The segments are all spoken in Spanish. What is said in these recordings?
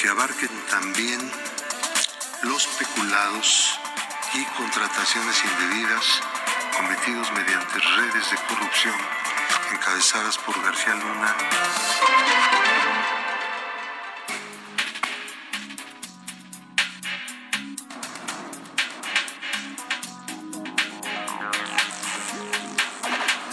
Que abarquen también los peculados y contrataciones indebidas cometidos mediante redes de corrupción encabezadas por García Luna.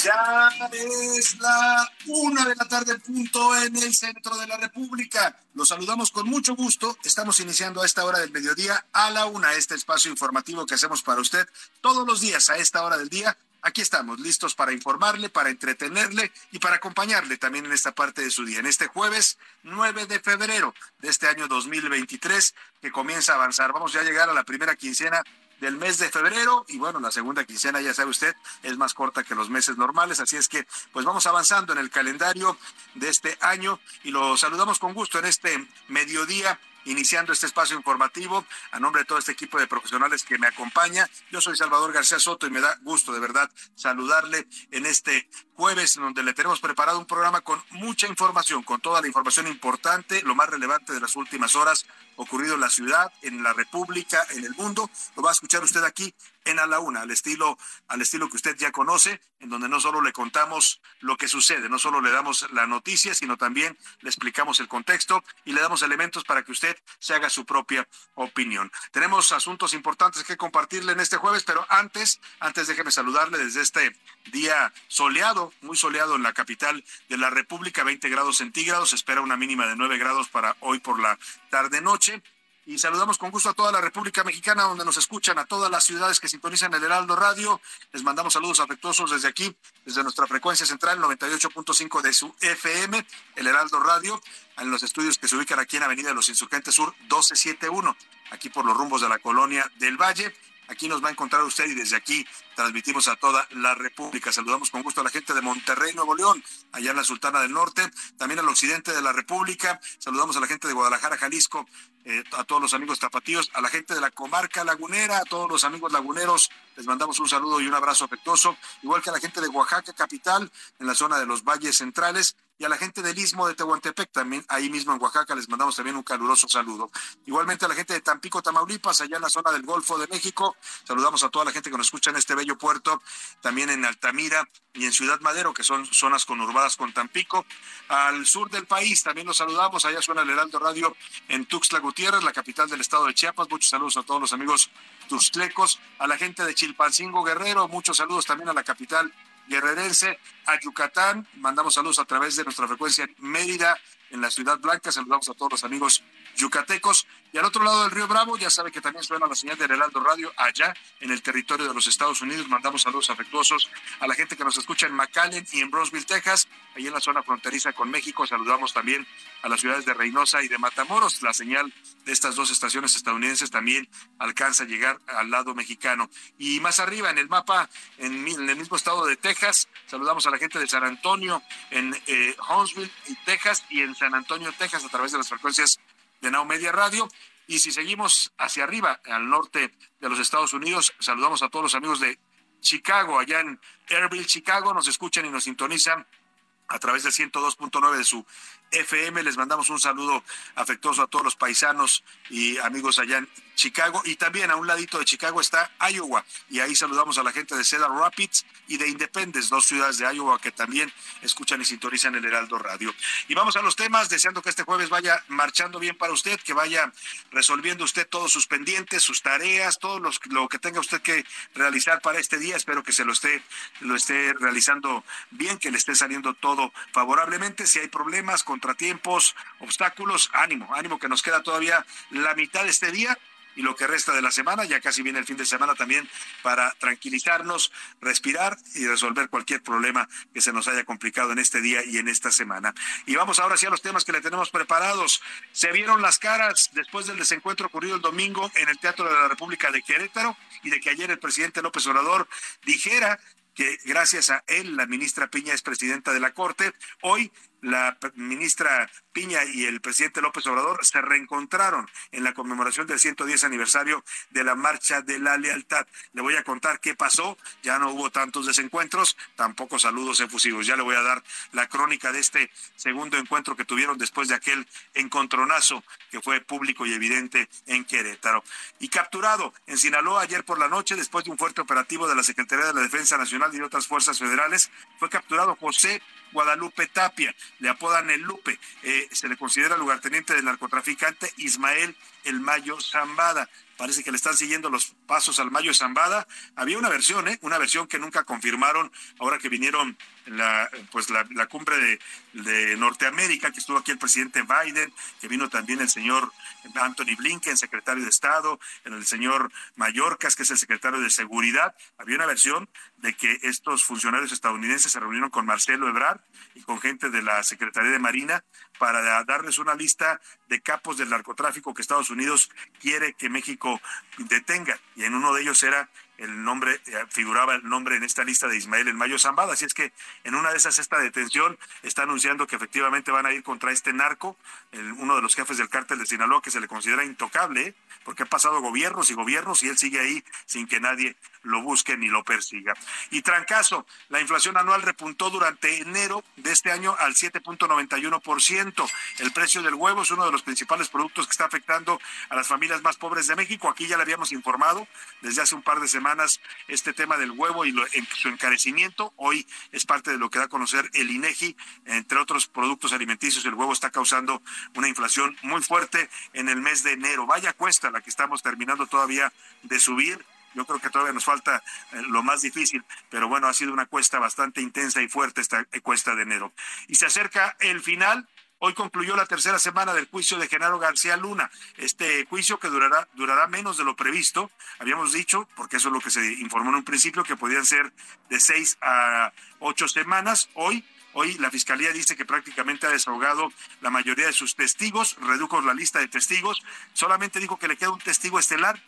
Ya es la una de la tarde punto en el centro de la República. Los saludamos con mucho gusto. Estamos iniciando a esta hora del mediodía a la una este espacio informativo que hacemos para usted todos los días a esta hora del día. Aquí estamos listos para informarle, para entretenerle y para acompañarle también en esta parte de su día. En este jueves 9 de febrero de este año 2023 que comienza a avanzar. Vamos ya a llegar a la primera quincena del mes de febrero y bueno, la segunda quincena ya sabe usted es más corta que los meses normales, así es que pues vamos avanzando en el calendario de este año y lo saludamos con gusto en este mediodía iniciando este espacio informativo a nombre de todo este equipo de profesionales que me acompaña. Yo soy Salvador García Soto y me da gusto de verdad saludarle en este jueves donde le tenemos preparado un programa con mucha información, con toda la información importante, lo más relevante de las últimas horas ocurrido en la ciudad, en la República, en el mundo. Lo va a escuchar usted aquí en A la Una, al estilo, al estilo que usted ya conoce, en donde no solo le contamos lo que sucede, no solo le damos la noticia, sino también le explicamos el contexto y le damos elementos para que usted se haga su propia opinión. Tenemos asuntos importantes que compartirle en este jueves, pero antes, antes déjeme saludarle desde este día soleado, muy soleado en la capital de la República, 20 grados centígrados, espera una mínima de 9 grados para hoy por la tarde-noche y saludamos con gusto a toda la República Mexicana donde nos escuchan, a todas las ciudades que sintonizan el Heraldo Radio. Les mandamos saludos afectuosos desde aquí, desde nuestra frecuencia central 98.5 de su FM, el Heraldo Radio, en los estudios que se ubican aquí en Avenida de los Insurgentes Sur 1271, aquí por los rumbos de la colonia del Valle. Aquí nos va a encontrar usted y desde aquí transmitimos a toda la República. Saludamos con gusto a la gente de Monterrey, Nuevo León, allá en la Sultana del Norte, también al occidente de la República. Saludamos a la gente de Guadalajara, Jalisco, eh, a todos los amigos tapatíos, a la gente de la comarca lagunera, a todos los amigos laguneros, les mandamos un saludo y un abrazo afectuoso, igual que a la gente de Oaxaca, capital, en la zona de los valles centrales, y a la gente del Istmo de Tehuantepec, también ahí mismo en Oaxaca, les mandamos también un caluroso saludo. Igualmente a la gente de Tampico, Tamaulipas, allá en la zona del Golfo de México, saludamos a toda la gente que nos escucha en este puerto, también en Altamira y en Ciudad Madero, que son zonas conurbadas con Tampico. Al sur del país también los saludamos, allá suena el Heraldo Radio en Tuxtla Gutiérrez, la capital del estado de Chiapas. Muchos saludos a todos los amigos tuxtlecos, a la gente de Chilpancingo Guerrero, muchos saludos también a la capital guerrerense, a Yucatán, mandamos saludos a través de nuestra frecuencia en Mérida, en la Ciudad Blanca, saludamos a todos los amigos yucatecos. Y al otro lado del río Bravo, ya sabe que también suena la señal del Heraldo Radio allá en el territorio de los Estados Unidos. Mandamos saludos afectuosos a la gente que nos escucha en McAllen y en Brownsville, Texas, ahí en la zona fronteriza con México. Saludamos también a las ciudades de Reynosa y de Matamoros. La señal de estas dos estaciones estadounidenses también alcanza a llegar al lado mexicano. Y más arriba en el mapa, en, en el mismo estado de Texas, saludamos a la gente de San Antonio, en eh, Huntsville, Texas, y en San Antonio, Texas, a través de las frecuencias de Now Media Radio. Y si seguimos hacia arriba, al norte de los Estados Unidos, saludamos a todos los amigos de Chicago, allá en Airville, Chicago, nos escuchan y nos sintonizan a través del 102.9 de su FM. Les mandamos un saludo afectuoso a todos los paisanos y amigos allá en Chicago. Y también a un ladito de Chicago está Iowa. Y ahí saludamos a la gente de Cedar Rapids y de Independence, dos ciudades de Iowa que también escuchan y sintonizan el Heraldo Radio. Y vamos a los temas, deseando que este jueves vaya marchando bien para usted, que vaya resolviendo usted todos sus pendientes, sus tareas, todo los, lo que tenga usted que realizar para este día. Espero que se lo esté, lo esté realizando bien, que le esté saliendo todo favorablemente. Si hay problemas, contratiempos, obstáculos, ánimo, ánimo que nos queda todavía la mitad de este día y lo que resta de la semana, ya casi viene el fin de semana también para tranquilizarnos, respirar y resolver cualquier problema que se nos haya complicado en este día y en esta semana. Y vamos ahora sí a los temas que le tenemos preparados. Se vieron las caras después del desencuentro ocurrido el domingo en el Teatro de la República de Querétaro y de que ayer el presidente López Obrador dijera que gracias a él la ministra Piña es presidenta de la Corte. Hoy la ministra Piña y el presidente López Obrador se reencontraron en la conmemoración del 110 aniversario de la Marcha de la Lealtad. Le voy a contar qué pasó, ya no hubo tantos desencuentros, tampoco saludos efusivos. Ya le voy a dar la crónica de este segundo encuentro que tuvieron después de aquel encontronazo que fue público y evidente en Querétaro. Y capturado en Sinaloa ayer por la noche, después de un fuerte operativo de la Secretaría de la Defensa Nacional y otras fuerzas federales, fue capturado José Guadalupe Tapia, le apodan el Lupe, eh, se le considera lugarteniente del narcotraficante Ismael El Mayo Zambada. Parece que le están siguiendo los pasos al Mayo Zambada. Había una versión, ¿eh? una versión que nunca confirmaron ahora que vinieron la, pues la, cumbre de, de, Norteamérica, que estuvo aquí el presidente Biden, que vino también el señor Anthony Blinken, secretario de Estado, el señor Mayorkas, que es el secretario de Seguridad. Había una versión de que estos funcionarios estadounidenses se reunieron con Marcelo Ebrard y con gente de la Secretaría de Marina para darles una lista de capos del narcotráfico que Estados Unidos quiere que México detenga. Y en uno de ellos era el nombre, eh, figuraba el nombre en esta lista de Ismael El Mayo Zambada. Así es que en una de esas, esta detención está anunciando que efectivamente van a ir contra este narco, uno de los jefes del cártel de Sinaloa, que se le considera intocable, porque ha pasado gobiernos y gobiernos y él sigue ahí sin que nadie lo busque ni lo persiga. Y trancazo, la inflación anual repuntó durante enero de este año al 7.91%. El precio del huevo es uno de los principales productos que está afectando a las familias más pobres de México. Aquí ya le habíamos informado desde hace un par de semanas este tema del huevo y su encarecimiento. Hoy es parte de lo que da a conocer el INEGI. Entre otros productos alimenticios, el huevo está causando una inflación muy fuerte en el mes de enero. Vaya cuesta la que estamos terminando todavía de subir yo creo que todavía nos falta eh, lo más difícil, pero bueno, ha sido una cuesta bastante intensa y fuerte esta cuesta de enero. Y se acerca el final. Hoy concluyó la tercera semana del juicio de Genaro García Luna. Este juicio que durará, durará menos de lo previsto. Habíamos dicho, porque eso es lo que se informó en un principio, que podían ser de seis a ocho semanas. Hoy Hoy la Fiscalía dice que prácticamente ha desahogado la mayoría de sus testigos, redujo la lista de testigos, solamente dijo que le queda un testigo estelar,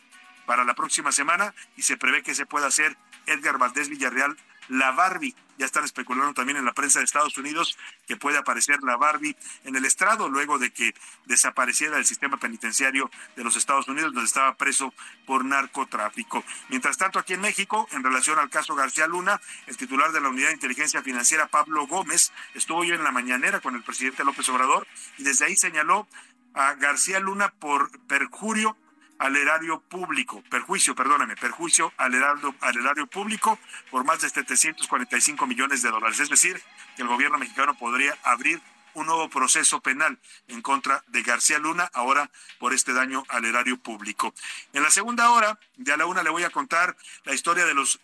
para la próxima semana y se prevé que se pueda hacer Edgar Valdés Villarreal la Barbie. Ya están especulando también en la prensa de Estados Unidos que puede aparecer la Barbie en el estrado luego de que desapareciera el sistema penitenciario de los Estados Unidos donde estaba preso por narcotráfico. Mientras tanto, aquí en México, en relación al caso García Luna, el titular de la Unidad de Inteligencia Financiera, Pablo Gómez, estuvo hoy en la mañanera con el presidente López Obrador y desde ahí señaló a García Luna por perjurio al erario público, perjuicio, perdóname, perjuicio al erario, al erario público por más de 745 millones de dólares. Es decir, que el gobierno mexicano podría abrir un nuevo proceso penal en contra de García Luna, ahora por este daño al erario público. En la segunda hora de a la una le voy a contar la historia de los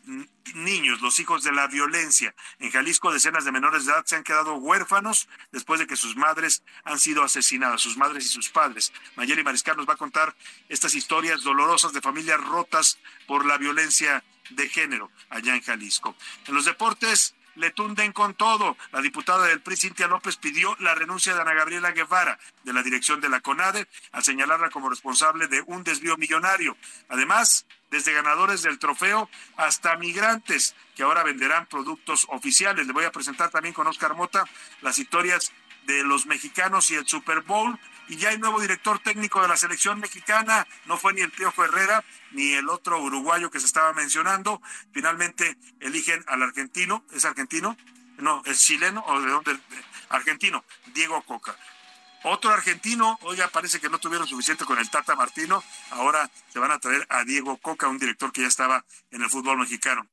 niños, los hijos de la violencia. En Jalisco, decenas de menores de edad se han quedado huérfanos después de que sus madres han sido asesinadas, sus madres y sus padres. Mayeli Mariscal nos va a contar estas historias dolorosas de familias rotas por la violencia de género allá en Jalisco. En los deportes, le tunden con todo. La diputada del PRI, Cintia López, pidió la renuncia de Ana Gabriela Guevara de la dirección de la CONADE al señalarla como responsable de un desvío millonario. Además, desde ganadores del trofeo hasta migrantes que ahora venderán productos oficiales. Le voy a presentar también con Oscar Mota las historias de los mexicanos y el Super Bowl y ya hay nuevo director técnico de la selección mexicana. No fue ni el Piojo Herrera ni el otro uruguayo que se estaba mencionando. Finalmente eligen al argentino. ¿Es argentino? No, es chileno o de dónde? Argentino, Diego Coca. Otro argentino, oiga, parece que no tuvieron suficiente con el Tata Martino. Ahora se van a traer a Diego Coca, un director que ya estaba en el fútbol mexicano.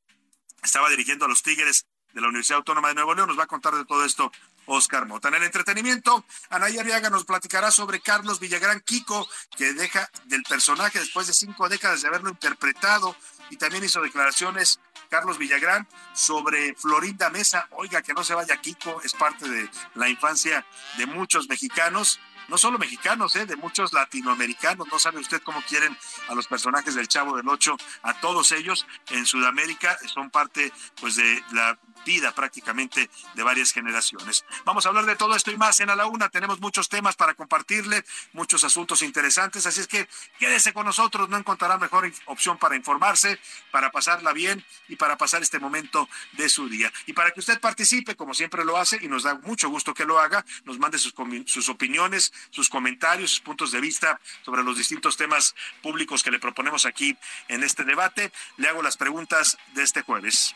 Estaba dirigiendo a los Tigres de la Universidad Autónoma de Nuevo León. Nos va a contar de todo esto Oscar Mota. En el entretenimiento, Anaya Arriaga nos platicará sobre Carlos Villagrán Kiko, que deja del personaje después de cinco décadas de haberlo interpretado y también hizo declaraciones Carlos Villagrán sobre Florinda Mesa. Oiga, que no se vaya Kiko, es parte de la infancia de muchos mexicanos no solo mexicanos, ¿eh? de muchos latinoamericanos. No sabe usted cómo quieren a los personajes del Chavo del Ocho, a todos ellos en Sudamérica son parte pues de la vida prácticamente de varias generaciones. Vamos a hablar de todo esto y más en A la Una. Tenemos muchos temas para compartirle, muchos asuntos interesantes, así es que quédese con nosotros, no encontrará mejor opción para informarse, para pasarla bien y para pasar este momento de su día. Y para que usted participe, como siempre lo hace, y nos da mucho gusto que lo haga, nos mande sus, sus opiniones, sus comentarios, sus puntos de vista sobre los distintos temas públicos que le proponemos aquí en este debate. Le hago las preguntas de este jueves.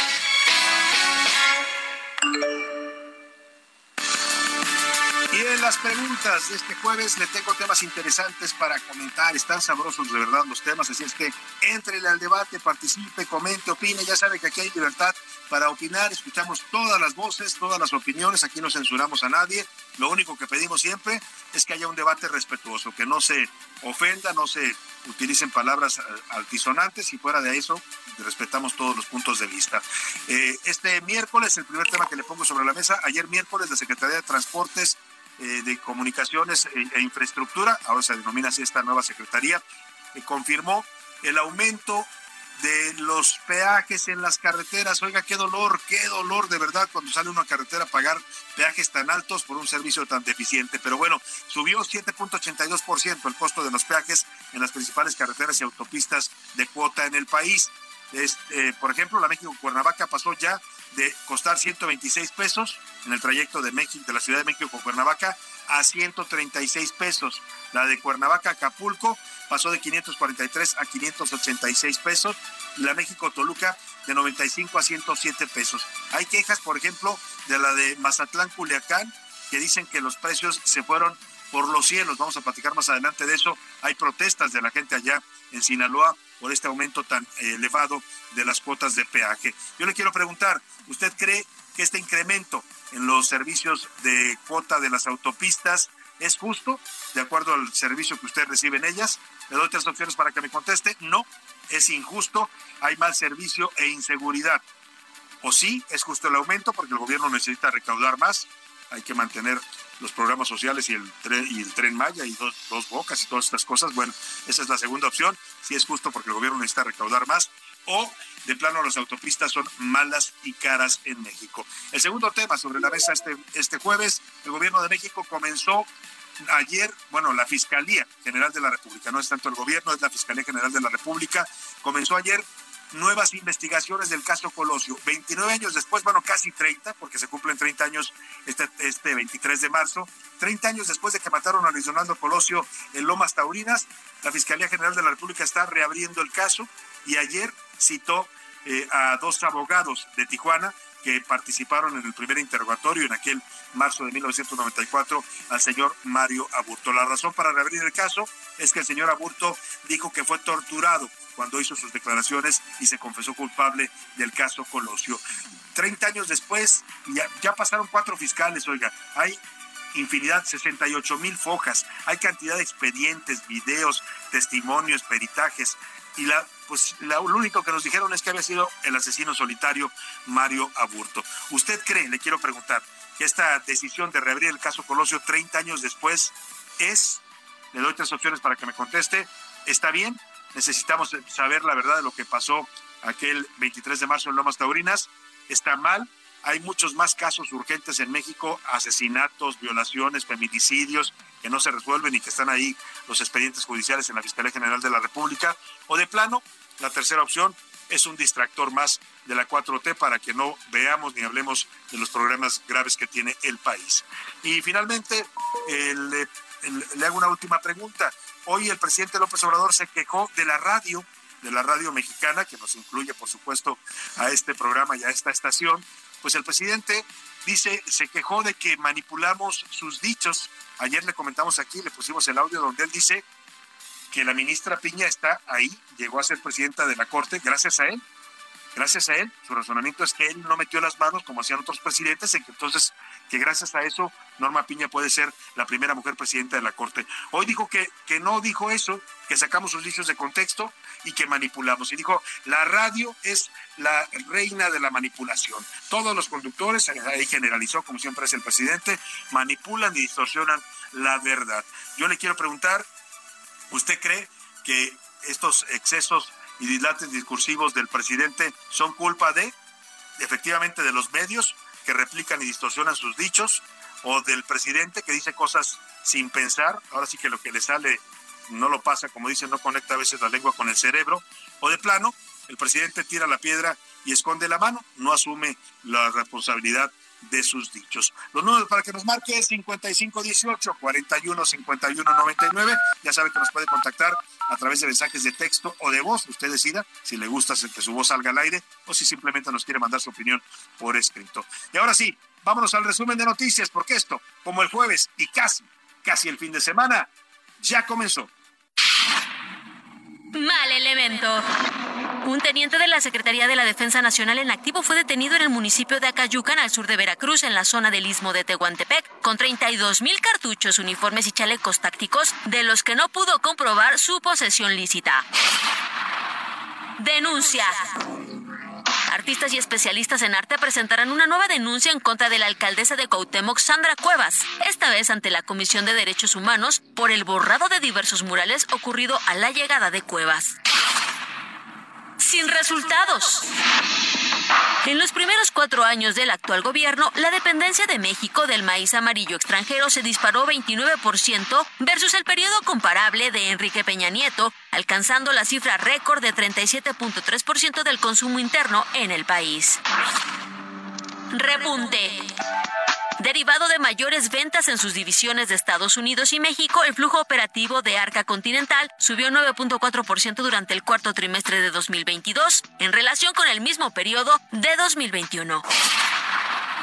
Las preguntas de este jueves le tengo temas interesantes para comentar. Están sabrosos de verdad los temas, así es que entre al debate, participe, comente, opine. Ya sabe que aquí hay libertad para opinar. Escuchamos todas las voces, todas las opiniones. Aquí no censuramos a nadie. Lo único que pedimos siempre es que haya un debate respetuoso, que no se ofenda, no se utilicen palabras eh, altisonantes y fuera de eso respetamos todos los puntos de vista. Eh, este miércoles, el primer tema que le pongo sobre la mesa, ayer miércoles la Secretaría de Transportes eh, de Comunicaciones e, e, Infraestructura, ahora se denomina así esta nueva secretaría, confirmó el aumento de los peajes en las carreteras. Oiga, qué dolor, qué dolor de verdad cuando sale una carretera a pagar peajes tan altos por un servicio tan deficiente. Pero bueno, subió 7.82% el costo de los peajes en las principales carreteras y autopistas de cuota en el país. Este, por ejemplo, la México-Cuernavaca pasó ya de costar 126 pesos en el trayecto de México, de la Ciudad de México con Cuernavaca a 136 pesos. La de Cuernavaca Acapulco pasó de 543 a 586 pesos y la México Toluca de 95 a 107 pesos. Hay quejas, por ejemplo, de la de Mazatlán Culiacán que dicen que los precios se fueron por los cielos. Vamos a platicar más adelante de eso. Hay protestas de la gente allá en Sinaloa por este aumento tan elevado de las cuotas de peaje. Yo le quiero preguntar, ¿usted cree que este incremento en los servicios de cuota de las autopistas es justo de acuerdo al servicio que usted recibe en ellas? Le doy tres opciones para que me conteste. No, es injusto, hay mal servicio e inseguridad. O sí, es justo el aumento porque el gobierno necesita recaudar más, hay que mantener los programas sociales y el tren, y el tren Maya y dos, dos bocas y todas estas cosas. Bueno, esa es la segunda opción, si es justo porque el gobierno necesita recaudar más o de plano las autopistas son malas y caras en México. El segundo tema sobre la mesa este, este jueves, el gobierno de México comenzó ayer, bueno, la Fiscalía General de la República, no es tanto el gobierno, es la Fiscalía General de la República, comenzó ayer nuevas investigaciones del caso Colosio. 29 años después, bueno, casi 30, porque se cumplen 30 años este, este 23 de marzo, 30 años después de que mataron a Luis Donaldo Colosio en Lomas Taurinas, la Fiscalía General de la República está reabriendo el caso y ayer citó eh, a dos abogados de Tijuana que participaron en el primer interrogatorio en aquel marzo de 1994 al señor Mario Aburto. La razón para reabrir el caso es que el señor Aburto dijo que fue torturado cuando hizo sus declaraciones y se confesó culpable del caso Colosio. Treinta años después, ya, ya pasaron cuatro fiscales, oiga, hay infinidad, 68 mil fojas, hay cantidad de expedientes, videos, testimonios, peritajes, y la, pues lo único que nos dijeron es que había sido el asesino solitario Mario Aburto. ¿Usted cree, le quiero preguntar, que esta decisión de reabrir el caso Colosio 30 años después es, le doy tres opciones para que me conteste, ¿está bien? Necesitamos saber la verdad de lo que pasó aquel 23 de marzo en Lomas Taurinas. ¿Está mal? Hay muchos más casos urgentes en México, asesinatos, violaciones, feminicidios, que no se resuelven y que están ahí los expedientes judiciales en la Fiscalía General de la República. O de plano, la tercera opción, es un distractor más de la 4T para que no veamos ni hablemos de los problemas graves que tiene el país. Y finalmente, le, le hago una última pregunta. Hoy el presidente López Obrador se quejó de la radio de la radio mexicana, que nos incluye, por supuesto, a este programa y a esta estación, pues el presidente dice, se quejó de que manipulamos sus dichos. Ayer le comentamos aquí, le pusimos el audio donde él dice que la ministra Piña está ahí, llegó a ser presidenta de la Corte gracias a él. Gracias a él, su razonamiento es que él no metió las manos como hacían otros presidentes, en que entonces que gracias a eso Norma Piña puede ser la primera mujer presidenta de la Corte. Hoy dijo que, que no dijo eso, que sacamos sus dichos de contexto y que manipulamos. Y dijo, la radio es la reina de la manipulación. Todos los conductores, ahí generalizó, como siempre es el presidente, manipulan y distorsionan la verdad. Yo le quiero preguntar, ¿usted cree que estos excesos y dislates discursivos del presidente son culpa de, efectivamente, de los medios que replican y distorsionan sus dichos, o del presidente que dice cosas sin pensar, ahora sí que lo que le sale no lo pasa, como dice, no conecta a veces la lengua con el cerebro, o de plano, el presidente tira la piedra y esconde la mano, no asume la responsabilidad de sus dichos. Los números para que nos marque es 5518 41 Ya sabe que nos puede contactar a través de mensajes de texto o de voz. Usted decida si le gusta que su voz salga al aire o si simplemente nos quiere mandar su opinión por escrito. Y ahora sí, vámonos al resumen de noticias, porque esto, como el jueves y casi, casi el fin de semana, ya comenzó. Mal elemento. Un teniente de la Secretaría de la Defensa Nacional en activo fue detenido en el municipio de Acayucan, al sur de Veracruz, en la zona del istmo de Tehuantepec, con 32 mil cartuchos, uniformes y chalecos tácticos, de los que no pudo comprobar su posesión lícita. Denuncia. Artistas y especialistas en arte presentarán una nueva denuncia en contra de la alcaldesa de Cuauhtémoc, Sandra Cuevas, esta vez ante la Comisión de Derechos Humanos por el borrado de diversos murales ocurrido a la llegada de Cuevas. Sin resultados. En los primeros cuatro años del actual gobierno, la dependencia de México del maíz amarillo extranjero se disparó 29% versus el periodo comparable de Enrique Peña Nieto, alcanzando la cifra récord de 37.3% del consumo interno en el país. Repunte. Derivado de mayores ventas en sus divisiones de Estados Unidos y México, el flujo operativo de Arca Continental subió 9.4% durante el cuarto trimestre de 2022 en relación con el mismo periodo de 2021.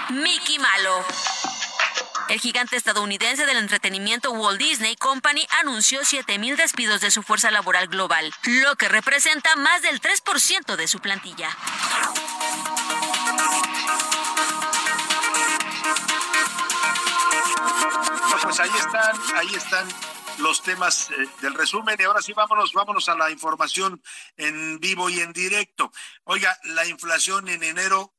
Mickey Malo. El gigante estadounidense del entretenimiento Walt Disney Company anunció 7.000 despidos de su fuerza laboral global, lo que representa más del 3% de su plantilla. Pues ahí están, ahí están los temas eh, del resumen y ahora sí vámonos, vámonos a la información en vivo y en directo. Oiga, la inflación en enero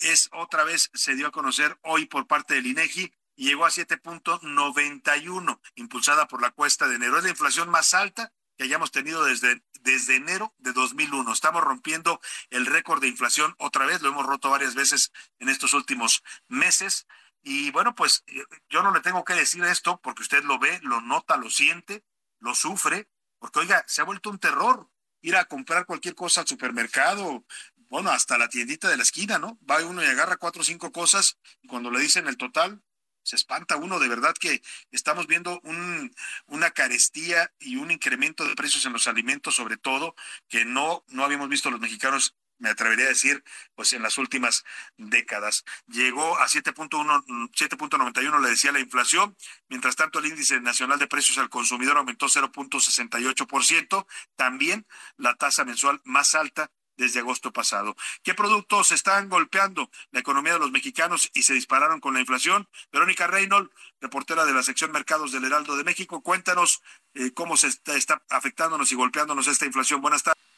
es otra vez, se dio a conocer hoy por parte del INEGI y llegó a 7.91, impulsada por la cuesta de enero. Es la inflación más alta que hayamos tenido desde, desde enero de 2001. Estamos rompiendo el récord de inflación otra vez, lo hemos roto varias veces en estos últimos meses. Y bueno, pues eh, yo no le tengo que decir esto porque usted lo ve, lo nota, lo siente, lo sufre, porque oiga, se ha vuelto un terror ir a comprar cualquier cosa al supermercado, bueno, hasta la tiendita de la esquina, ¿no? Va uno y agarra cuatro o cinco cosas y cuando le dicen el total, se espanta uno, de verdad que estamos viendo un, una carestía y un incremento de precios en los alimentos, sobre todo, que no, no habíamos visto los mexicanos me atrevería a decir, pues en las últimas décadas. Llegó a 7.1, 7.91, le decía la inflación. Mientras tanto, el índice nacional de precios al consumidor aumentó 0.68%. También la tasa mensual más alta desde agosto pasado. ¿Qué productos están golpeando la economía de los mexicanos y se dispararon con la inflación? Verónica Reynolds, reportera de la sección Mercados del Heraldo de México, cuéntanos eh, cómo se está, está afectándonos y golpeándonos esta inflación. Buenas tardes.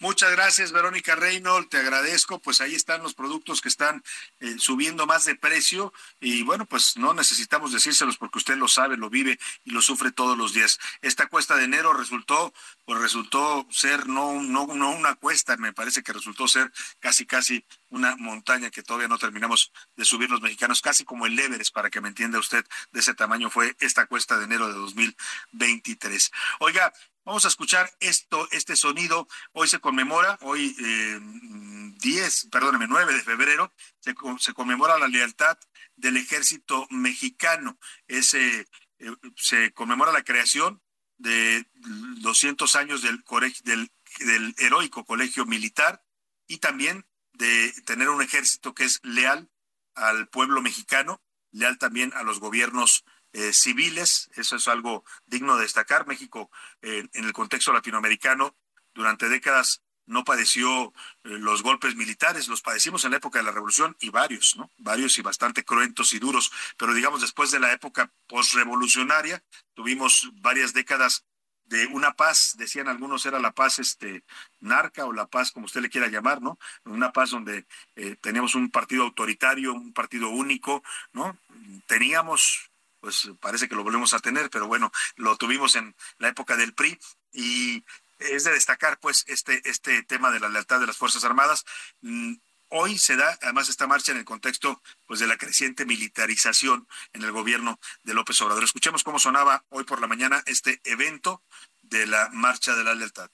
Muchas gracias, Verónica Reynolds, te agradezco. Pues ahí están los productos que están eh, subiendo más de precio y bueno, pues no necesitamos decírselos porque usted lo sabe, lo vive y lo sufre todos los días. Esta cuesta de enero resultó, pues resultó ser no, no, no una cuesta, me parece que resultó ser casi, casi una montaña que todavía no terminamos de subir los mexicanos, casi como el Everest, para que me entienda usted, de ese tamaño fue esta cuesta de enero de 2023. Oiga, Vamos a escuchar esto, este sonido. Hoy se conmemora, hoy eh, 10, perdóneme, 9 de febrero, se, conmemora la lealtad del ejército mexicano. Eh, se conmemora la creación de 200 años del, del, del heroico colegio militar y también de tener un ejército que es leal al pueblo mexicano, leal también a los gobiernos eh, civiles. Eso es algo digno de destacar. México, eh, en el contexto latinoamericano, durante décadas no padeció eh, los golpes militares, los padecimos en la época de la revolución y varios, ¿no? Varios y bastante cruentos y duros, pero digamos después de la época postrevolucionaria tuvimos varias décadas de una paz, decían algunos era la paz este narca o la paz como usted le quiera llamar, ¿no? Una paz donde eh, teníamos un partido autoritario, un partido único, ¿no? Teníamos pues parece que lo volvemos a tener, pero bueno, lo tuvimos en la época del PRI y es de destacar pues este este tema de la lealtad de las Fuerzas Armadas. Mm, hoy se da además esta marcha en el contexto pues de la creciente militarización en el gobierno de López Obrador. Escuchemos cómo sonaba hoy por la mañana este evento de la marcha de la lealtad.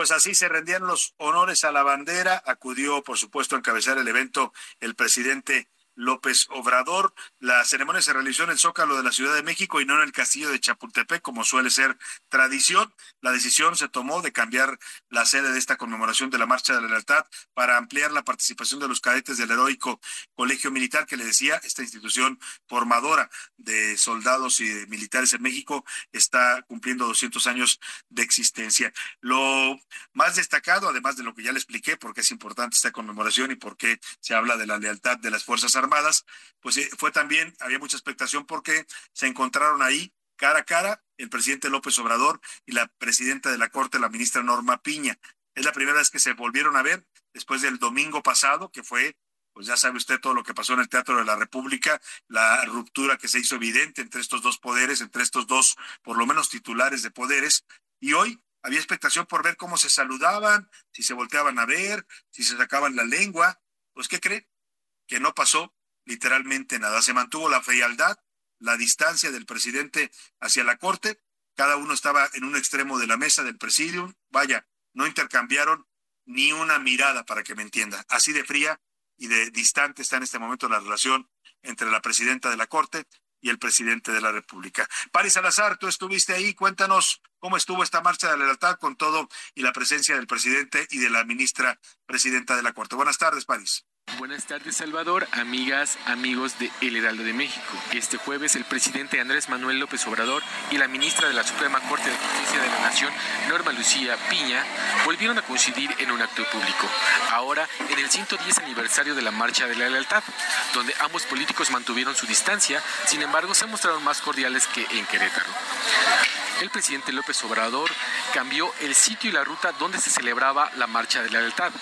Pues así se rendían los honores a la bandera. Acudió, por supuesto, a encabezar el evento el presidente López Obrador. La ceremonia se realizó en el Zócalo de la Ciudad de México y no en el Castillo de Chapultepec, como suele ser tradición. La decisión se tomó de cambiar la sede de esta conmemoración de la Marcha de la Lealtad para ampliar la participación de los cadetes del heroico Colegio Militar, que le decía, esta institución formadora de soldados y de militares en México está cumpliendo 200 años de existencia. Lo más destacado, además de lo que ya le expliqué, porque es importante esta conmemoración y por qué se habla de la lealtad de las Fuerzas Armadas, pues eh, fue también, había mucha expectación porque se encontraron ahí cara a cara el presidente López Obrador y la presidenta de la Corte, la ministra Norma Piña. Es la primera vez que se volvieron a ver después del domingo pasado, que fue, pues ya sabe usted todo lo que pasó en el Teatro de la República, la ruptura que se hizo evidente entre estos dos poderes, entre estos dos, por lo menos titulares de poderes, y hoy había expectación por ver cómo se saludaban, si se volteaban a ver, si se sacaban la lengua. Pues, ¿qué cree? Que no pasó literalmente nada. Se mantuvo la frialdad, la distancia del presidente hacia la corte. Cada uno estaba en un extremo de la mesa del presidium. Vaya, no intercambiaron ni una mirada para que me entienda. Así de fría y de distante está en este momento la relación entre la presidenta de la Corte y el presidente de la República. Paris Salazar, tú estuviste ahí, cuéntanos cómo estuvo esta marcha de la lealtad con todo y la presencia del presidente y de la ministra presidenta de la Corte. Buenas tardes, Paris. Buenas tardes, Salvador, amigas, amigos de El Heraldo de México. Este jueves, el presidente Andrés Manuel López Obrador y la ministra de la Suprema Corte de Justicia de la Nación, Norma Lucía Piña, volvieron a coincidir en un acto público. Ahora, en el 110 aniversario de la Marcha de la Lealtad, donde ambos políticos mantuvieron su distancia, sin embargo, se mostraron más cordiales que en Querétaro el presidente López Obrador cambió el sitio y la ruta donde se celebraba la Marcha de la Lealtad.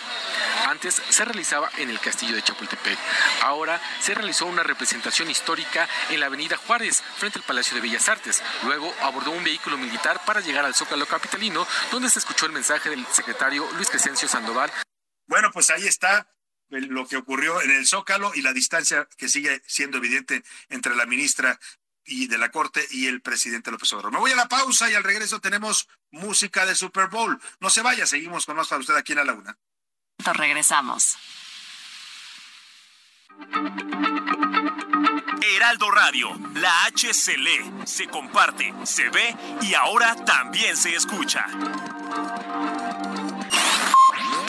Antes se realizaba en el castillo de Chapultepec. Ahora se realizó una representación histórica en la avenida Juárez, frente al Palacio de Bellas Artes. Luego abordó un vehículo militar para llegar al Zócalo Capitalino, donde se escuchó el mensaje del secretario Luis Crescencio Sandoval. Bueno, pues ahí está lo que ocurrió en el Zócalo y la distancia que sigue siendo evidente entre la ministra y de la Corte y el presidente López Obrador. Me voy a la pausa y al regreso tenemos música de Super Bowl. No se vaya, seguimos con más para usted aquí en la laguna. Regresamos. Heraldo Radio, la H se lee, se comparte, se ve y ahora también se escucha.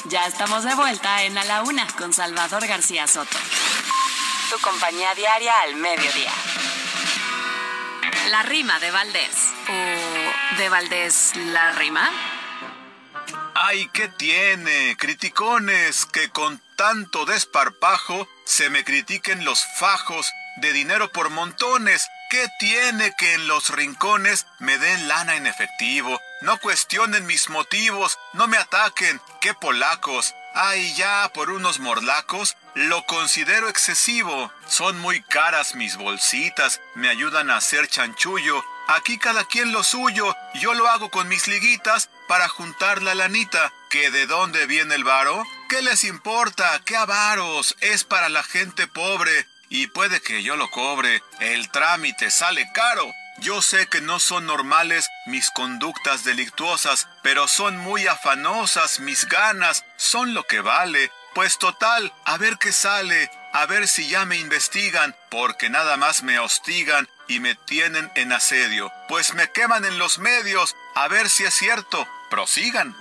Ya estamos de vuelta en A la Una con Salvador García Soto. Tu compañía diaria al mediodía. La rima de Valdés. ¿O de Valdés la rima? Ay, ¿qué tiene? Criticones, que con tanto desparpajo se me critiquen los fajos de dinero por montones ¿Qué tiene que en los rincones me den lana en efectivo? No cuestionen mis motivos, no me ataquen. ¡Qué polacos! Ay, ya, por unos morlacos, lo considero excesivo. Son muy caras mis bolsitas, me ayudan a hacer chanchullo. Aquí cada quien lo suyo, yo lo hago con mis liguitas para juntar la lanita. ¿Que de dónde viene el varo? ¿Qué les importa? ¿Qué avaros? Es para la gente pobre y puede que yo lo cobre. El trámite sale caro. Yo sé que no son normales mis conductas delictuosas, pero son muy afanosas mis ganas, son lo que vale. Pues total, a ver qué sale, a ver si ya me investigan, porque nada más me hostigan y me tienen en asedio. Pues me queman en los medios, a ver si es cierto. Prosigan.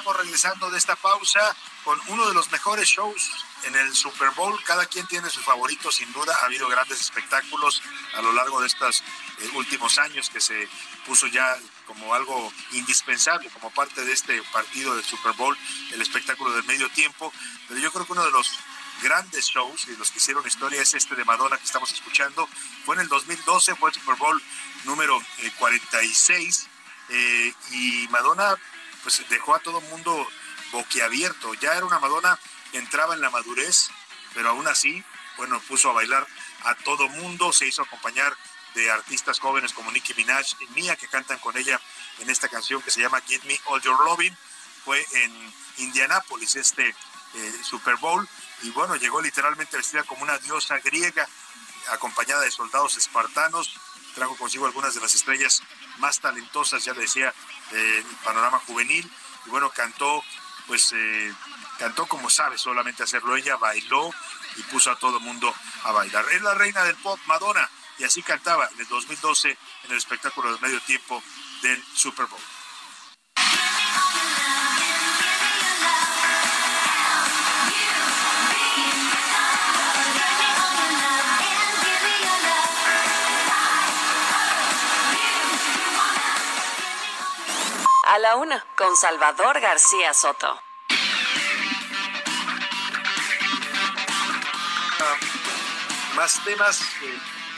Estamos regresando de esta pausa con uno de los mejores shows en el Super Bowl. Cada quien tiene su favorito, sin duda. Ha habido grandes espectáculos a lo largo de estos eh, últimos años que se puso ya como algo indispensable como parte de este partido del Super Bowl, el espectáculo del medio tiempo. Pero yo creo que uno de los grandes shows y los que hicieron historia es este de Madonna que estamos escuchando. Fue en el 2012, fue el Super Bowl número 46 eh, eh, y Madonna pues dejó a todo mundo boquiabierto. Ya era una Madonna entraba en la madurez, pero aún así, bueno, puso a bailar a todo mundo, se hizo acompañar de artistas jóvenes como Nicki Minaj y Mia que cantan con ella en esta canción que se llama Give Me All Your Loving. Fue en Indianápolis este eh, Super Bowl y bueno, llegó literalmente vestida como una diosa griega acompañada de soldados espartanos trajo consigo algunas de las estrellas más talentosas, ya le decía, panorama juvenil. Y bueno, cantó, pues eh, cantó como sabe solamente hacerlo ella, bailó y puso a todo el mundo a bailar. Es la reina del pop, Madonna, y así cantaba en el 2012 en el espectáculo del medio tiempo del Super Bowl. La con Salvador García Soto. más temas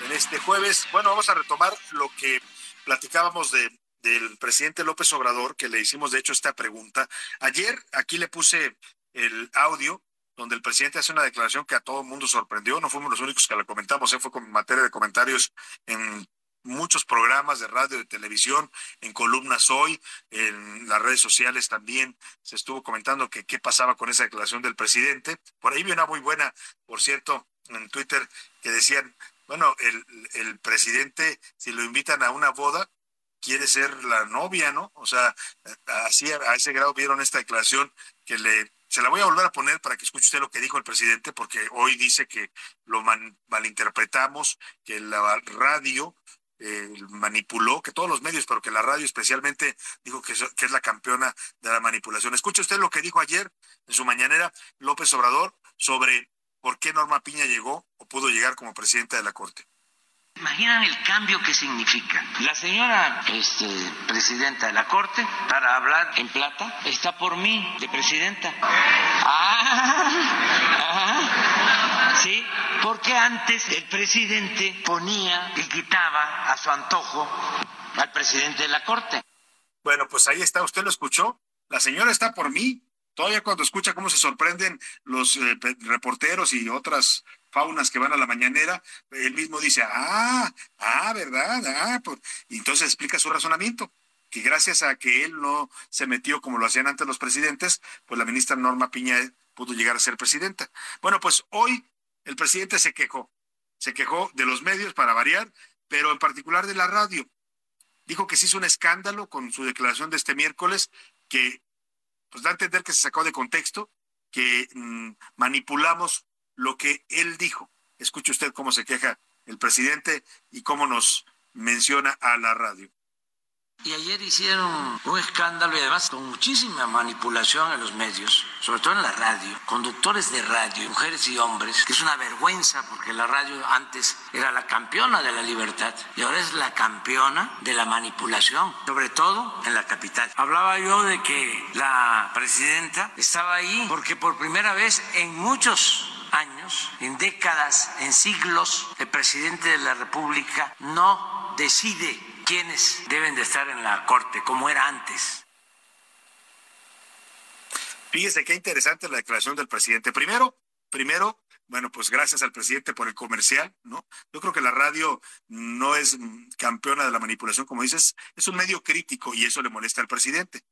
en este jueves. Bueno, vamos a retomar lo que platicábamos de, del presidente López Obrador, que le hicimos de hecho esta pregunta. Ayer aquí le puse el audio donde el presidente hace una declaración que a todo el mundo sorprendió. No fuimos los únicos que la comentamos, ¿eh? fue con materia de comentarios en muchos programas de radio, de televisión, en columnas hoy, en las redes sociales también se estuvo comentando que qué pasaba con esa declaración del presidente. Por ahí vi una muy buena, por cierto, en Twitter, que decían, bueno, el, el presidente, si lo invitan a una boda, quiere ser la novia, ¿no? O sea, así a ese grado vieron esta declaración que le se la voy a volver a poner para que escuche usted lo que dijo el presidente, porque hoy dice que lo malinterpretamos, que la radio eh, manipuló, que todos los medios, pero que la radio especialmente dijo que, es la campeona de la manipulación. Escuche usted lo que dijo ayer en su mañanera López Obrador sobre por qué Norma Piña llegó o pudo llegar como presidenta de la Corte. Imaginan el cambio que significa. La señora este, presidenta de la Corte, para hablar en plata, está por mí de presidenta. Ah, sí, porque antes el presidente ponía y quitaba a su antojo al presidente de la Corte. Bueno, pues ahí está, usted lo escuchó. La señora está por mí. Todavía cuando escucha cómo se sorprenden los eh, reporteros y otras faunas que van a la mañanera, él mismo dice, ah, ah, ¿verdad? Ah, pues, y entonces explica su razonamiento, que gracias a que él no se metió como lo hacían antes los presidentes, pues la ministra Norma Piña pudo llegar a ser presidenta. Bueno, pues hoy el presidente se quejó, se quejó de los medios para variar, pero en particular de la radio. Dijo que se hizo un escándalo con su declaración de este miércoles, que pues da a entender que se sacó de contexto, que mm, manipulamos lo que él dijo. Escuche usted cómo se queja el presidente y cómo nos menciona a la radio. Y ayer hicieron un escándalo y además con muchísima manipulación en los medios, sobre todo en la radio, conductores de radio, mujeres y hombres, que es una vergüenza porque la radio antes era la campeona de la libertad y ahora es la campeona de la manipulación, sobre todo en la capital. Hablaba yo de que la presidenta estaba ahí porque por primera vez en muchos años, en décadas, en siglos, el presidente de la República no decide quiénes deben de estar en la Corte, como era antes. Fíjese qué interesante la declaración del presidente. Primero, primero, bueno, pues gracias al presidente por el comercial, ¿no? Yo creo que la radio no es campeona de la manipulación, como dices, es un medio crítico y eso le molesta al presidente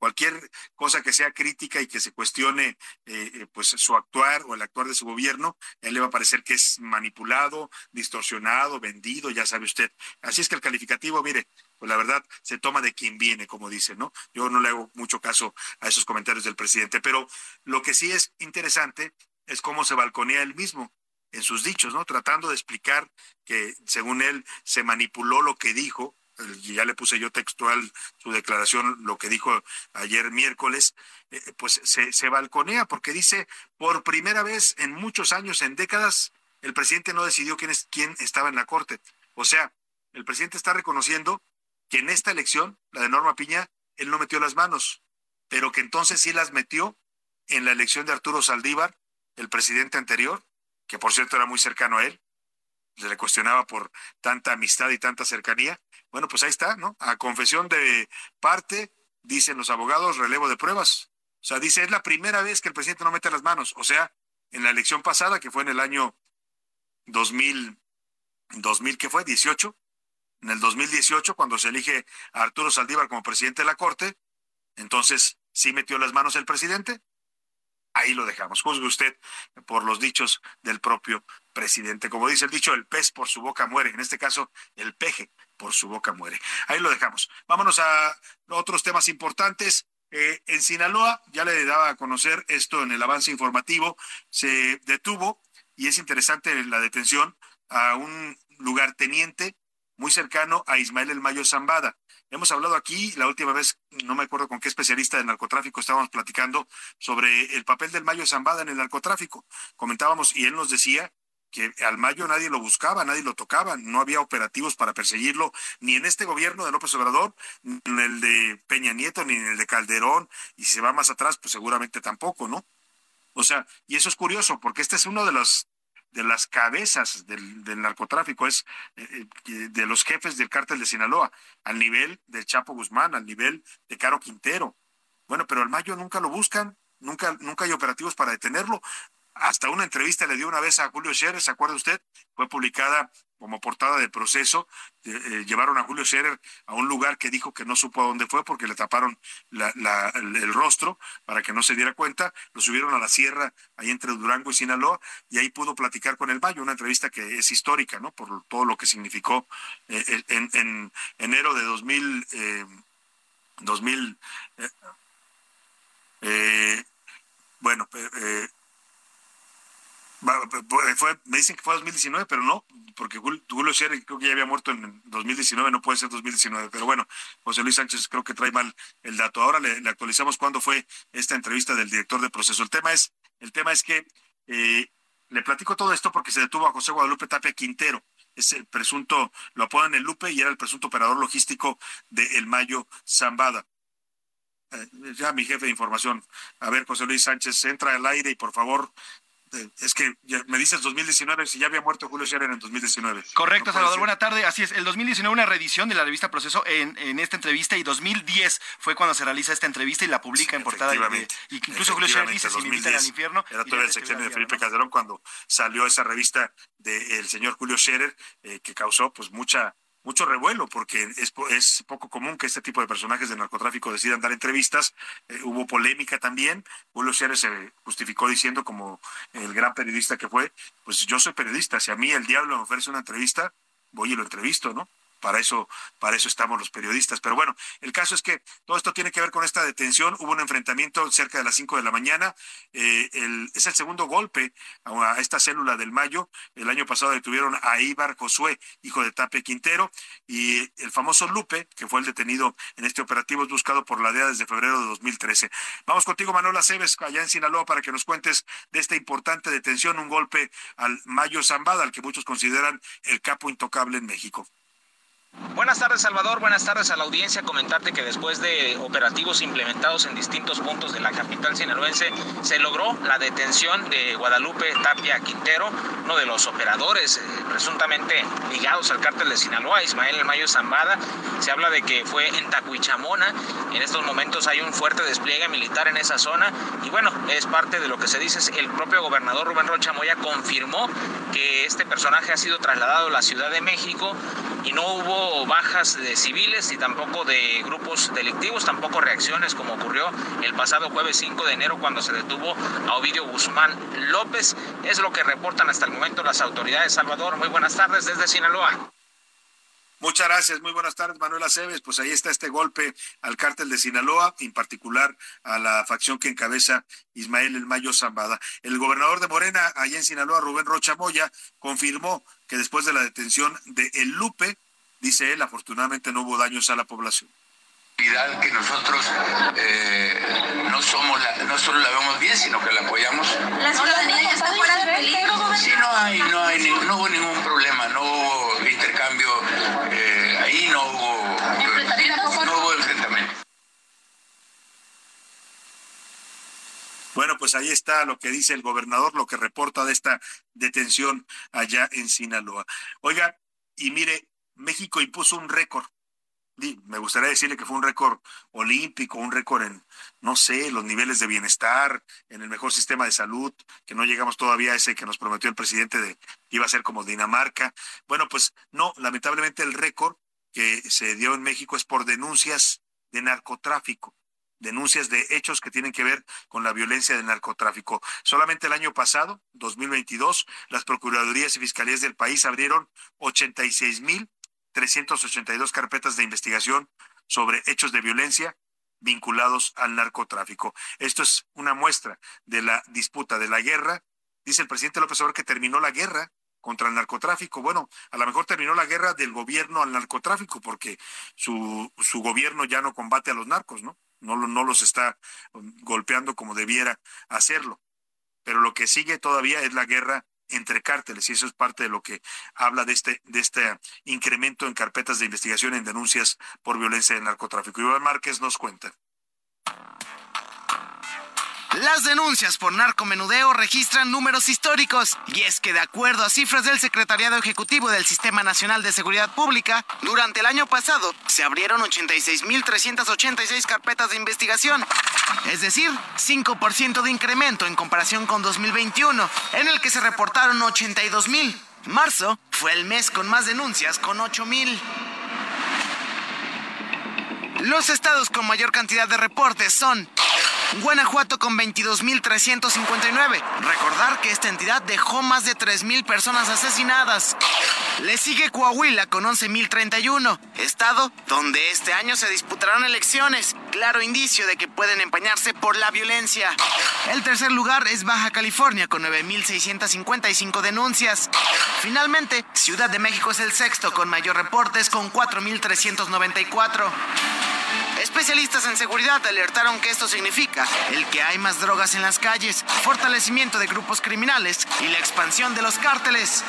cualquier cosa que sea crítica y que se cuestione eh, eh, pues su actuar o el actuar de su gobierno, él le va a parecer que es manipulado, distorsionado, vendido, ya sabe usted. Así es que el calificativo, mire, pues la verdad se toma de quien viene, como dice, ¿no? Yo no le hago mucho caso a esos comentarios del presidente, pero lo que sí es interesante es cómo se balconea él mismo en sus dichos, ¿no? Tratando de explicar que según él se manipuló lo que dijo ya le puse yo textual su declaración, lo que dijo ayer miércoles, eh, pues se, se balconea porque dice, por primera vez en muchos años, en décadas, el presidente no decidió quién, es, quién estaba en la Corte. O sea, el presidente está reconociendo que en esta elección, la de Norma Piña, él no metió las manos, pero que entonces sí las metió en la elección de Arturo Saldívar, el presidente anterior, que por cierto era muy cercano a él, se le cuestionaba por tanta amistad y tanta cercanía. Bueno, pues ahí está, ¿no? A confesión de parte, dicen los abogados, relevo de pruebas. O sea, dice, es la primera vez que el presidente no mete las manos. O sea, en la elección pasada, que fue en el año 2000, 2000 ¿qué fue? 18. En el 2018, cuando se elige a Arturo Saldívar como presidente de la Corte, entonces sí metió las manos el presidente, ahí lo dejamos. Juzgue usted por los dichos del propio presidente. Como dice el dicho, el pez por su boca muere. En este caso, el peje por su boca muere. Ahí lo dejamos. Vámonos a otros temas importantes. Eh, en Sinaloa, ya le daba a conocer esto en el avance informativo, se detuvo, y es interesante la detención, a un lugarteniente muy cercano a Ismael El Mayo Zambada. Hemos hablado aquí, la última vez, no me acuerdo con qué especialista de narcotráfico estábamos platicando sobre el papel del Mayo Zambada en el narcotráfico. Comentábamos y él nos decía que al Mayo nadie lo buscaba, nadie lo tocaba, no había operativos para perseguirlo, ni en este gobierno de López Obrador, ni en el de Peña Nieto, ni en el de Calderón, y si se va más atrás, pues seguramente tampoco, ¿no? O sea, y eso es curioso, porque este es uno de los de las cabezas del, narcotráfico, es eh, eh, de los jefes del cártel de Sinaloa, al nivel de Chapo Guzmán, al nivel de Caro Quintero. Bueno, pero al Mayo nunca lo buscan, nunca, nunca hay operativos para detenerlo. Hasta una entrevista le dio una vez a Julio Scherer, ¿se acuerda usted? Fue publicada como portada del proceso, eh, llevaron a Julio Scherer a un lugar que dijo que no supo a dónde fue porque le taparon el, rostro para que no se diera cuenta, lo subieron a la sierra ahí entre Durango y Sinaloa y ahí pudo platicar con el Mayo, una entrevista que es histórica, ¿no? Por todo lo que significó eh, en, enero de 2000, 2000 eh, bueno, fue, me dicen que fue 2019, pero no, porque Julio Scherer creo que ya había muerto en 2019, no puede ser 2019, pero bueno, José Luis Sánchez creo que trae mal el dato. Ahora le, actualizamos cuándo fue esta entrevista del director de proceso. El tema es, el tema es que eh, le platico todo esto porque se detuvo a José Guadalupe Tapia Quintero, es el presunto, lo apodan el Lupe y era el presunto operador logístico de El Mayo Zambada. Eh, ya mi jefe de información. A ver, José Luis Sánchez, entra al aire y por favor es que me dices 2019, si ya había muerto Julio Scherer en 2019. Correcto, Salvador, buena tarde. Así es, el 2019 una reedición de la revista Proceso en, en, esta entrevista y 2010 fue cuando se realiza esta entrevista y la publica en portada. Y, incluso Julio Scherer dice, si me invitan al infierno. Era todo el sexenio de Felipe Calderón cuando salió esa revista del señor Julio Scherer, eh, que causó pues mucha mucho revuelo porque es, es, poco común que este tipo de personajes de narcotráfico decidan dar entrevistas. Eh, hubo polémica también. Julio Scherer se justificó diciendo como el gran periodista que fue, pues yo soy periodista, si a mí el diablo me ofrece una entrevista, voy y lo entrevisto, ¿no? Para eso, para eso estamos los periodistas. Pero bueno, el caso es que todo esto tiene que ver con esta detención. Hubo un enfrentamiento cerca de las 5 de la mañana. Eh, es el segundo golpe a, esta célula del Mayo. El año pasado detuvieron a Ibar Josué, hijo de Tape Quintero, y el famoso Lupe, que fue el detenido en este operativo, es buscado por la DEA desde febrero de 2013. Vamos contigo, Manuel Aceves, allá en Sinaloa, para que nos cuentes de esta importante detención, un golpe al Mayo Zambada, al que muchos consideran el capo intocable en México. Buenas tardes, Salvador. Buenas tardes a la audiencia. Comentarte que después de operativos implementados en distintos puntos de la capital sinaloense, se logró la detención de Guadalupe Tapia Quintero, uno de los operadores eh, presuntamente ligados al cártel de Sinaloa, Ismael El Mayo Zambada. Se habla de que fue en Tacuichamona. En estos momentos hay un fuerte despliegue militar en esa zona. Y bueno, es parte de lo que se dice. El propio gobernador Rubén Rocha Moya confirmó que este personaje ha sido trasladado a la Ciudad de México y no hubo bajas de civiles y tampoco de grupos delictivos, tampoco reacciones como ocurrió el pasado jueves 5 de enero cuando se detuvo a Ovidio Guzmán López. Es lo que reportan hasta el momento las autoridades. Salvador, muy buenas tardes desde Sinaloa. Muchas gracias, muy buenas tardes, Manuel Aceves. Pues ahí está este golpe al cártel de Sinaloa, en particular a la facción que encabeza Ismael El Mayo Zambada. El gobernador de Morena, allá en Sinaloa, Rubén Rocha Moya, confirmó que después de la detención de El Lupe, dice él, afortunadamente no hubo daños a la población. Que nosotros eh, no somos no solo la vemos bien sino que la apoyamos. La ciudadanía ya está fuera de peligro sí no hay no hay no hubo ningún problema no hubo intercambio eh, ahí no hubo no hubo enfrentamiento. Bueno, pues ahí está lo que dice el gobernador, lo que reporta de esta detención allá en Sinaloa. Oiga, y mire, México impuso un récord me gustaría decirle que fue un récord olímpico, un récord en, no sé, los niveles de bienestar, en el mejor sistema de salud, que no llegamos todavía a ese que nos prometió el presidente de iba a ser como Dinamarca. Bueno, pues no, lamentablemente el récord que se dio en México es por denuncias de narcotráfico denuncias de hechos que tienen que ver con la violencia del narcotráfico. Solamente el año pasado, 2022, las procuradurías y fiscalías del país abrieron 86 mil 382 carpetas de investigación sobre hechos de violencia vinculados al narcotráfico. Esto es una muestra de la disputa, de la guerra. Dice el presidente López Obrador que terminó la guerra contra el narcotráfico. Bueno, a lo mejor terminó la guerra del gobierno al narcotráfico porque su, su gobierno ya no combate a los narcos, ¿no? No, no los está golpeando como debiera hacerlo. Pero lo que sigue todavía es la guerra entre cárteles y eso es parte de lo que habla de este de este incremento en carpetas de investigación en denuncias por violencia de narcotráfico. Iván Márquez nos cuenta. Las denuncias por narcomenudeo registran números históricos, y es que de acuerdo a cifras del Secretariado Ejecutivo del Sistema Nacional de Seguridad Pública, durante el año pasado se abrieron 86.386 carpetas de investigación, es decir, 5% de incremento en comparación con 2021, en el que se reportaron 82.000. Marzo fue el mes con más denuncias, con 8.000. Los estados con mayor cantidad de reportes son Guanajuato con 22.359. Recordar que esta entidad dejó más de 3.000 personas asesinadas. Le sigue Coahuila con 11.031, estado donde este año se disputarán elecciones, claro indicio de que pueden empañarse por la violencia. El tercer lugar es Baja California con 9.655 denuncias. Finalmente, Ciudad de México es el sexto con mayor reportes con 4.394. Especialistas en seguridad alertaron que esto significa el que hay más drogas en las calles, fortalecimiento de grupos criminales y la expansión de los cárteles.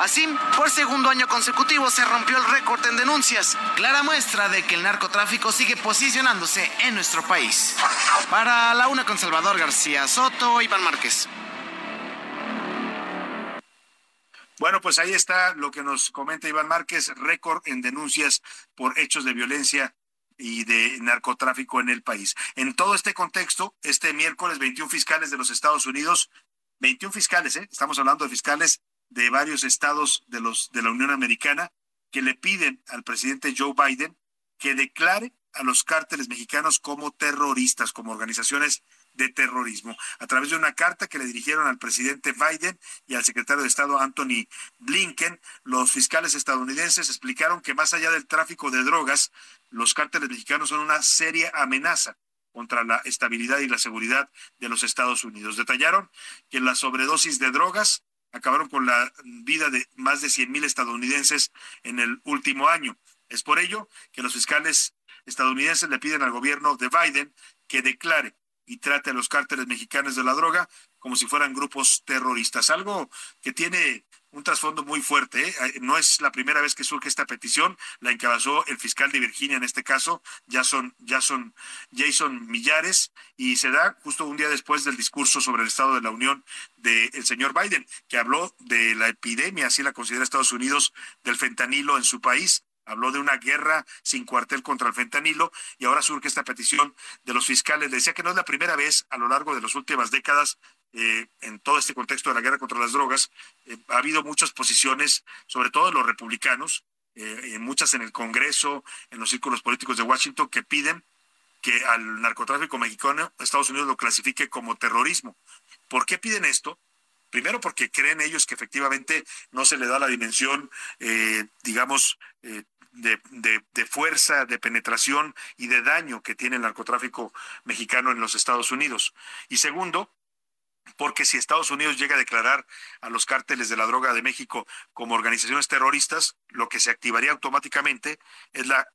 Así, por segundo año consecutivo se rompió el récord en denuncias, clara muestra de que el narcotráfico sigue posicionándose en nuestro país. Para la una con Salvador García Soto, Iván Márquez. Bueno, pues ahí está lo que nos comenta Iván Márquez, récord en denuncias por hechos de violencia y de narcotráfico en el país. En todo este contexto, este miércoles 21 fiscales de los Estados Unidos, 21 fiscales, ¿eh? estamos hablando de fiscales de varios estados de los de la Unión Americana que le piden al presidente Joe Biden que declare a los cárteles mexicanos como terroristas, como organizaciones de terrorismo. A través de una carta que le dirigieron al presidente Biden y al secretario de Estado Anthony Blinken, los fiscales estadounidenses explicaron que más allá del tráfico de drogas, los cárteles mexicanos son una seria amenaza contra la estabilidad y la seguridad de los Estados Unidos. Detallaron que la sobredosis de drogas acabaron con la vida de más de 100 mil estadounidenses en el último año. Es por ello que los fiscales estadounidenses le piden al gobierno de Biden que declare y trate a los cárteles mexicanos de la droga como si fueran grupos terroristas, algo que tiene un trasfondo muy fuerte. ¿eh? No es la primera vez que surge esta petición, la encabezó el fiscal de Virginia en este caso, Jason, Jason, Jason Millares, y se da justo un día después del discurso sobre el Estado de la Unión del señor Biden, que habló de la epidemia, así la considera Estados Unidos, del fentanilo en su país habló de una guerra sin cuartel contra el fentanilo y ahora surge esta petición de los fiscales. decía que no es la primera vez a lo largo de las últimas décadas eh, en todo este contexto de la guerra contra las drogas. Eh, ha habido muchas posiciones, sobre todo de los republicanos, eh, muchas en el Congreso, en los círculos políticos de Washington, que piden que al narcotráfico mexicano Estados Unidos lo clasifique como terrorismo. ¿Por qué piden esto? Primero porque creen ellos que efectivamente no se le da la dimensión, digamos, de, fuerza, de penetración y de daño que tiene el narcotráfico mexicano en los Estados Unidos. Y segundo, porque si Estados Unidos llega a declarar a los cárteles de la droga de México como organizaciones terroristas, lo que se activaría automáticamente es la,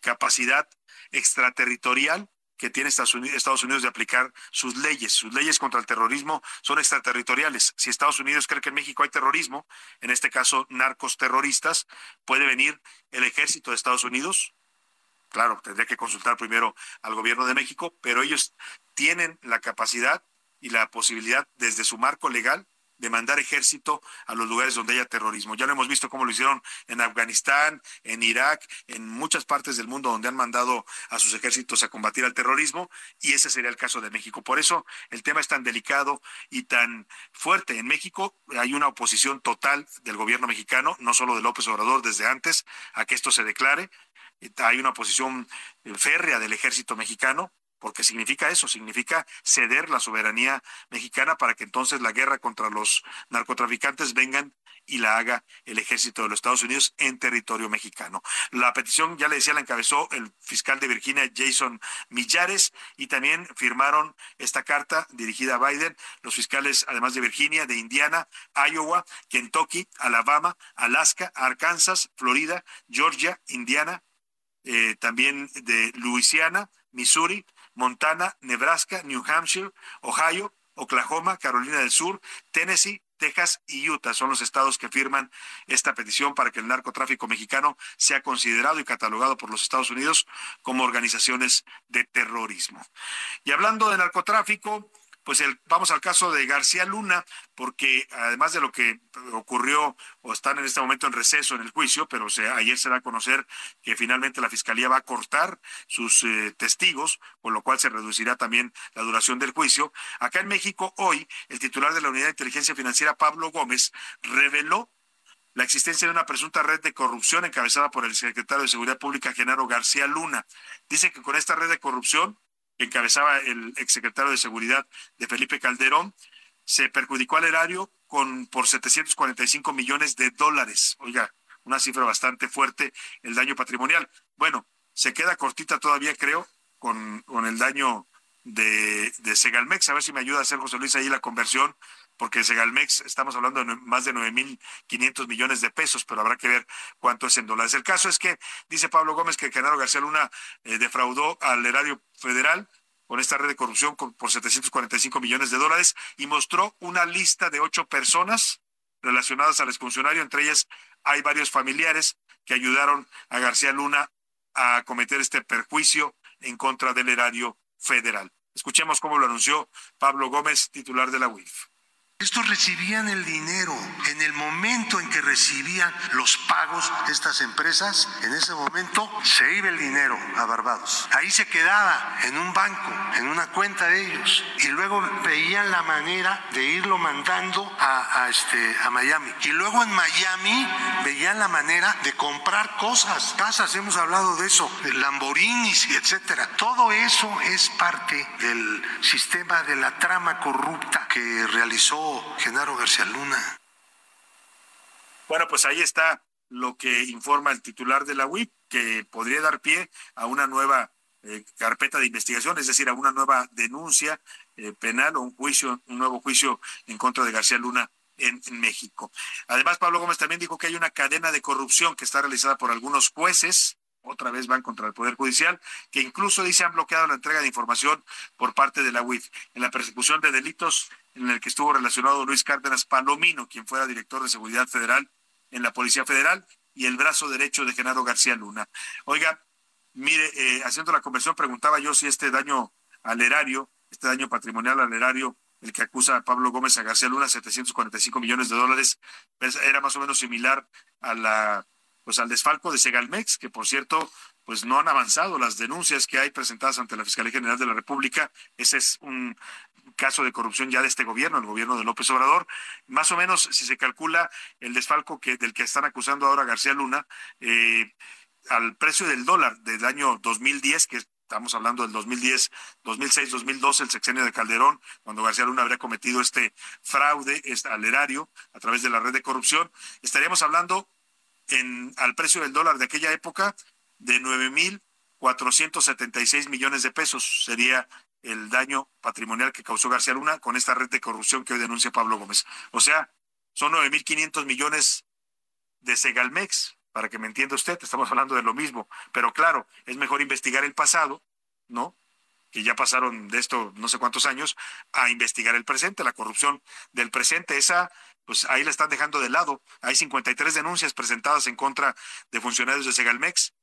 capacidad extraterritorial que tiene Estados Unidos, de aplicar sus leyes. Sus leyes contra el terrorismo son extraterritoriales. Si Estados Unidos cree que en México hay terrorismo, en este caso narcos terroristas, puede venir el ejército de Estados Unidos. Claro, tendría que consultar primero al gobierno de México, pero ellos tienen la capacidad y la posibilidad desde su marco legal de mandar ejército a los lugares donde haya terrorismo. Ya lo hemos visto cómo lo hicieron en Afganistán, en Irak, en muchas partes del mundo donde han mandado a sus ejércitos a combatir al terrorismo y ese sería el caso de México. Por eso el tema es tan delicado y tan fuerte. En México hay una oposición total del gobierno mexicano, no solo de López Obrador desde antes, a que esto se declare. Hay una oposición férrea del ejército mexicano porque significa eso, significa ceder la soberanía mexicana para que entonces la guerra contra los narcotraficantes vengan y la haga el ejército de los Estados Unidos en territorio mexicano. La petición, ya le decía, la encabezó el fiscal de Virginia, Jason Millares, y también firmaron esta carta dirigida a Biden, los fiscales, además de Virginia, de Indiana, Iowa, Kentucky, Alabama, Alaska, Arkansas, Florida, Georgia, Indiana, eh, también de Luisiana, Missouri, Montana, Nebraska, New Hampshire, Ohio, Oklahoma, Carolina del Sur, Tennessee, Texas y Utah son los estados que firman esta petición para que el narcotráfico mexicano sea considerado y catalogado por los Estados Unidos como organizaciones de terrorismo. Y hablando de narcotráfico, pues el, vamos al caso de García Luna, porque además de lo que ocurrió o están en este momento en receso en el juicio, pero ayer se da a conocer que finalmente la Fiscalía va a cortar sus eh, testigos, con lo cual se reducirá también la duración del juicio. Acá en México, hoy, el titular de la Unidad de Inteligencia Financiera, Pablo Gómez, reveló la existencia de una presunta red de corrupción encabezada por el secretario de Seguridad Pública, Genaro García Luna. Dice que con esta red de corrupción encabezaba el exsecretario de Seguridad de Felipe Calderón, se perjudicó al erario con por 745 millones de dólares. Oiga, una cifra bastante fuerte el daño patrimonial. Bueno, se queda cortita todavía, creo, con, con el daño de, de Segalmex. A ver si me ayuda a hacer José Luis ahí la conversión, porque Segalmex estamos hablando de más de 9.500 millones de pesos, pero habrá que ver cuánto es en dólares. El caso es que dice Pablo Gómez que Genaro García Luna eh, defraudó al erario federal con esta red de corrupción por 745 millones de dólares y mostró una lista de ocho personas relacionadas al exfuncionario. Entre ellas hay varios familiares que ayudaron a García Luna a cometer este perjuicio en contra del erario federal. Escuchemos cómo lo anunció Pablo Gómez, titular de la UIF. Estos recibían el dinero en el momento en que recibían los pagos de estas empresas, en ese momento se iba el dinero a Barbados. Ahí se quedaba en un banco, en una cuenta de ellos, y luego veían la manera de irlo mandando a, este, a Miami. Y luego en Miami veían la manera de comprar cosas, casas, hemos hablado de eso, de Lamborghinis, etcétera. Todo eso es parte del sistema de la trama corrupta que realizó Genaro García Luna. Bueno, pues ahí está lo que informa el titular de la UIP, que podría dar pie a una nueva eh, carpeta de investigación, es decir, a una nueva denuncia eh, penal o un juicio, un nuevo juicio en contra de García Luna en, en, México. Además, Pablo Gómez también dijo que hay una cadena de corrupción que está realizada por algunos jueces otra vez van contra el Poder Judicial, que incluso dice han bloqueado la entrega de información por parte de la UIF en la persecución de delitos en el que estuvo relacionado Luis Cárdenas Palomino, quien fuera director de Seguridad Federal en la Policía Federal y el brazo derecho de Genaro García Luna. Oiga, mire, eh, haciendo la conversión preguntaba yo si este daño al erario, este daño patrimonial al erario, el que acusa a Pablo Gómez a García Luna, 745 millones de dólares, pues, era más o menos similar a la pues al desfalco de Segalmex, que por cierto, pues no han avanzado las denuncias que hay presentadas ante la Fiscalía General de la República. Ese es un caso de corrupción ya de este gobierno, el gobierno de López Obrador. Más o menos, si se calcula el desfalco que del que están acusando ahora García Luna, eh, al precio del dólar del año 2010, que estamos hablando del 2010, 2006, 2012, el sexenio de Calderón, cuando García Luna habría cometido este fraude este, al erario a través de la red de corrupción, estaríamos hablando en, al precio del dólar de aquella época de 9.476 millones de pesos. Sería el daño patrimonial que causó García Luna con esta red de corrupción que hoy denuncia Pablo Gómez. O sea, son 9.500 millones de Segalmex, para que me entienda usted, estamos hablando de lo mismo. Pero claro, es mejor investigar el pasado, ¿no? que ya pasaron de esto no sé cuántos años, a investigar el presente, la corrupción del presente. Esa pues ahí la están dejando de lado. Hay 53 denuncias presentadas en contra de funcionarios de Segalmex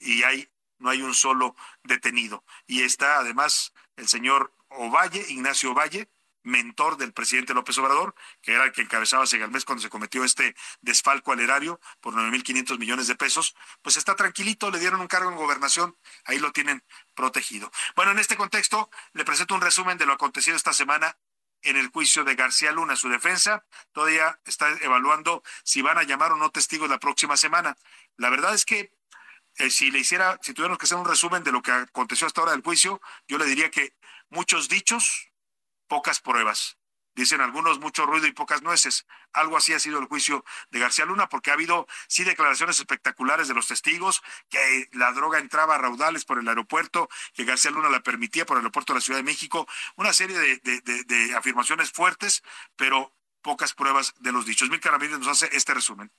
y hay, no hay un solo detenido. Y está además el señor Ovalle, Ignacio Ovalle, mentor del presidente López Obrador, que era el que encabezaba Segalmex cuando se cometió este desfalco al erario por 9.500 millones de pesos, pues está tranquilito, le dieron un cargo en gobernación, ahí lo tienen protegido. Bueno, en este contexto, le presento un resumen de lo acontecido esta semana en el juicio de García Luna. Su defensa todavía está evaluando si van a llamar o no testigos la próxima semana. La verdad es que eh, si le hiciera, si tuviéramos que hacer un resumen de lo que aconteció hasta ahora del juicio, yo le diría que muchos dichos, pocas pruebas. Dicen algunos mucho ruido y pocas nueces. Algo así ha sido el juicio de García Luna, porque ha habido sí declaraciones espectaculares de los testigos, que la droga entraba a raudales por el aeropuerto, que García Luna la permitía por el aeropuerto de la Ciudad de México, una serie de, afirmaciones fuertes, pero pocas pruebas de los dichos. Mil Ramírez nos hace este resumen.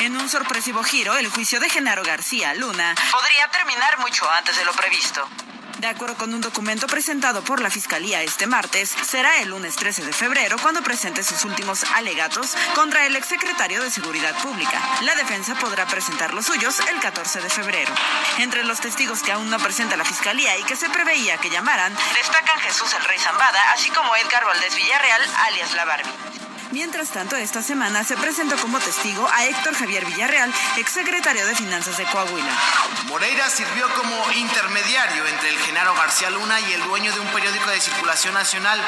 En un sorpresivo giro, el juicio de Genaro García Luna podría terminar mucho antes de lo previsto. De acuerdo con un documento presentado por la Fiscalía este martes, será el lunes 13 de febrero cuando presente sus últimos alegatos contra el exsecretario de Seguridad Pública. La defensa podrá presentar los suyos el 14 de febrero. Entre los testigos que aún no presenta la Fiscalía y que se preveía que llamaran, destacan Jesús el Rey Zambada, así como Edgar Valdés Villarreal, alias La Barbie. Mientras tanto, esta semana se presentó como testigo a Héctor Javier Villarreal, exsecretario de Finanzas de Coahuila. Moreira sirvió como intermediario entre el Genaro García Luna y el dueño de un periódico de circulación nacional.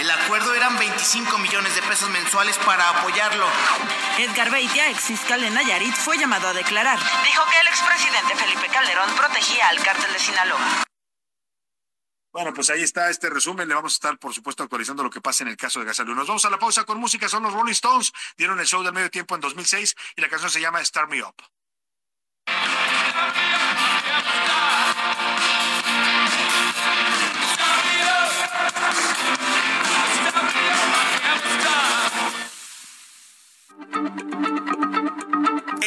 El acuerdo eran 25 millones de pesos mensuales para apoyarlo. Edgar Beitia, ex fiscal de Nayarit, fue llamado a declarar. Dijo que el expresidente Felipe Calderón protegía al cártel de Sinaloa. Bueno, pues ahí está este resumen. Le vamos a estar, por supuesto, actualizando lo que pasa en el caso de Gasalú. Nos vamos a la pausa con música. Son los Rolling Stones. Dieron el show del medio tiempo en 2006 y la canción se llama Start Me Up.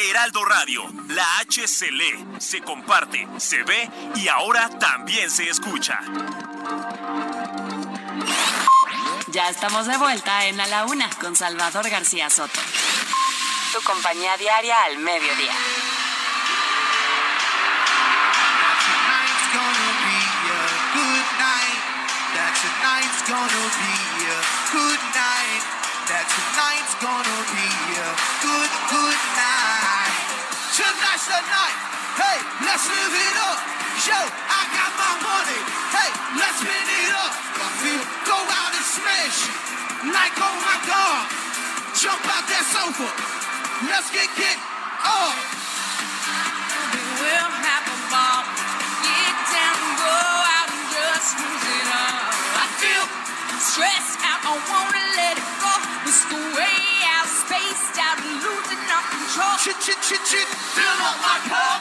Heraldo Radio, la H se lee, se comparte, se ve y ahora también se escucha. Ya estamos de vuelta en A la Una con Salvador García Soto. Tu compañía diaria al mediodía. tonight's gonna be a good night. That tonight's gonna be Tonight's the night. Hey, let's live it up. Yo, I got my money. Hey, let's spin it up. Feel, go out and smash. Like, oh my God. Jump out that sofa. Let's get, get up. We'll have a ball. Get down and go out and just lose it all. I feel stressed out. I wanna let it go. It's the way out, spaced out, losing all control. Chit, chit, chit, chit. Fill up my cup.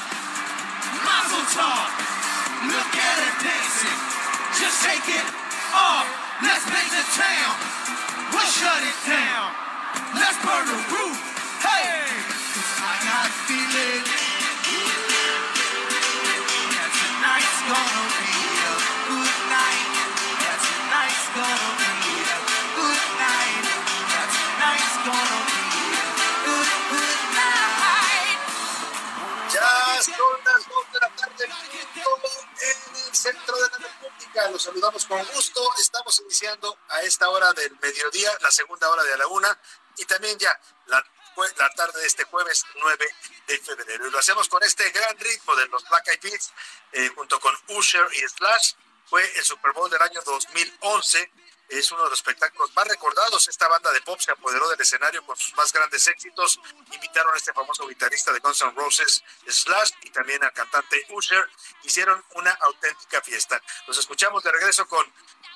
Mazel tov. Look at her dancing. Just take it off. Let's make the town. We'll shut it down. Let's burn the roof. Hey, I got a feeling that tonight's gonna be Los saludamos con gusto. Estamos iniciando a esta hora del mediodía, la segunda hora de la una, y también ya la, la tarde de este jueves 9 de febrero. Y lo hacemos con este gran ritmo de los Black Eyed Peas, eh, junto con Usher y Slash. Fue el Super Bowl del año 2011 es uno de los espectáculos más recordados. Esta banda de pop se apoderó del escenario con sus más grandes éxitos. Invitaron a este famoso guitarrista de Guns N' Roses, Slash, y también al cantante Usher. Hicieron una auténtica fiesta. Los escuchamos de regreso con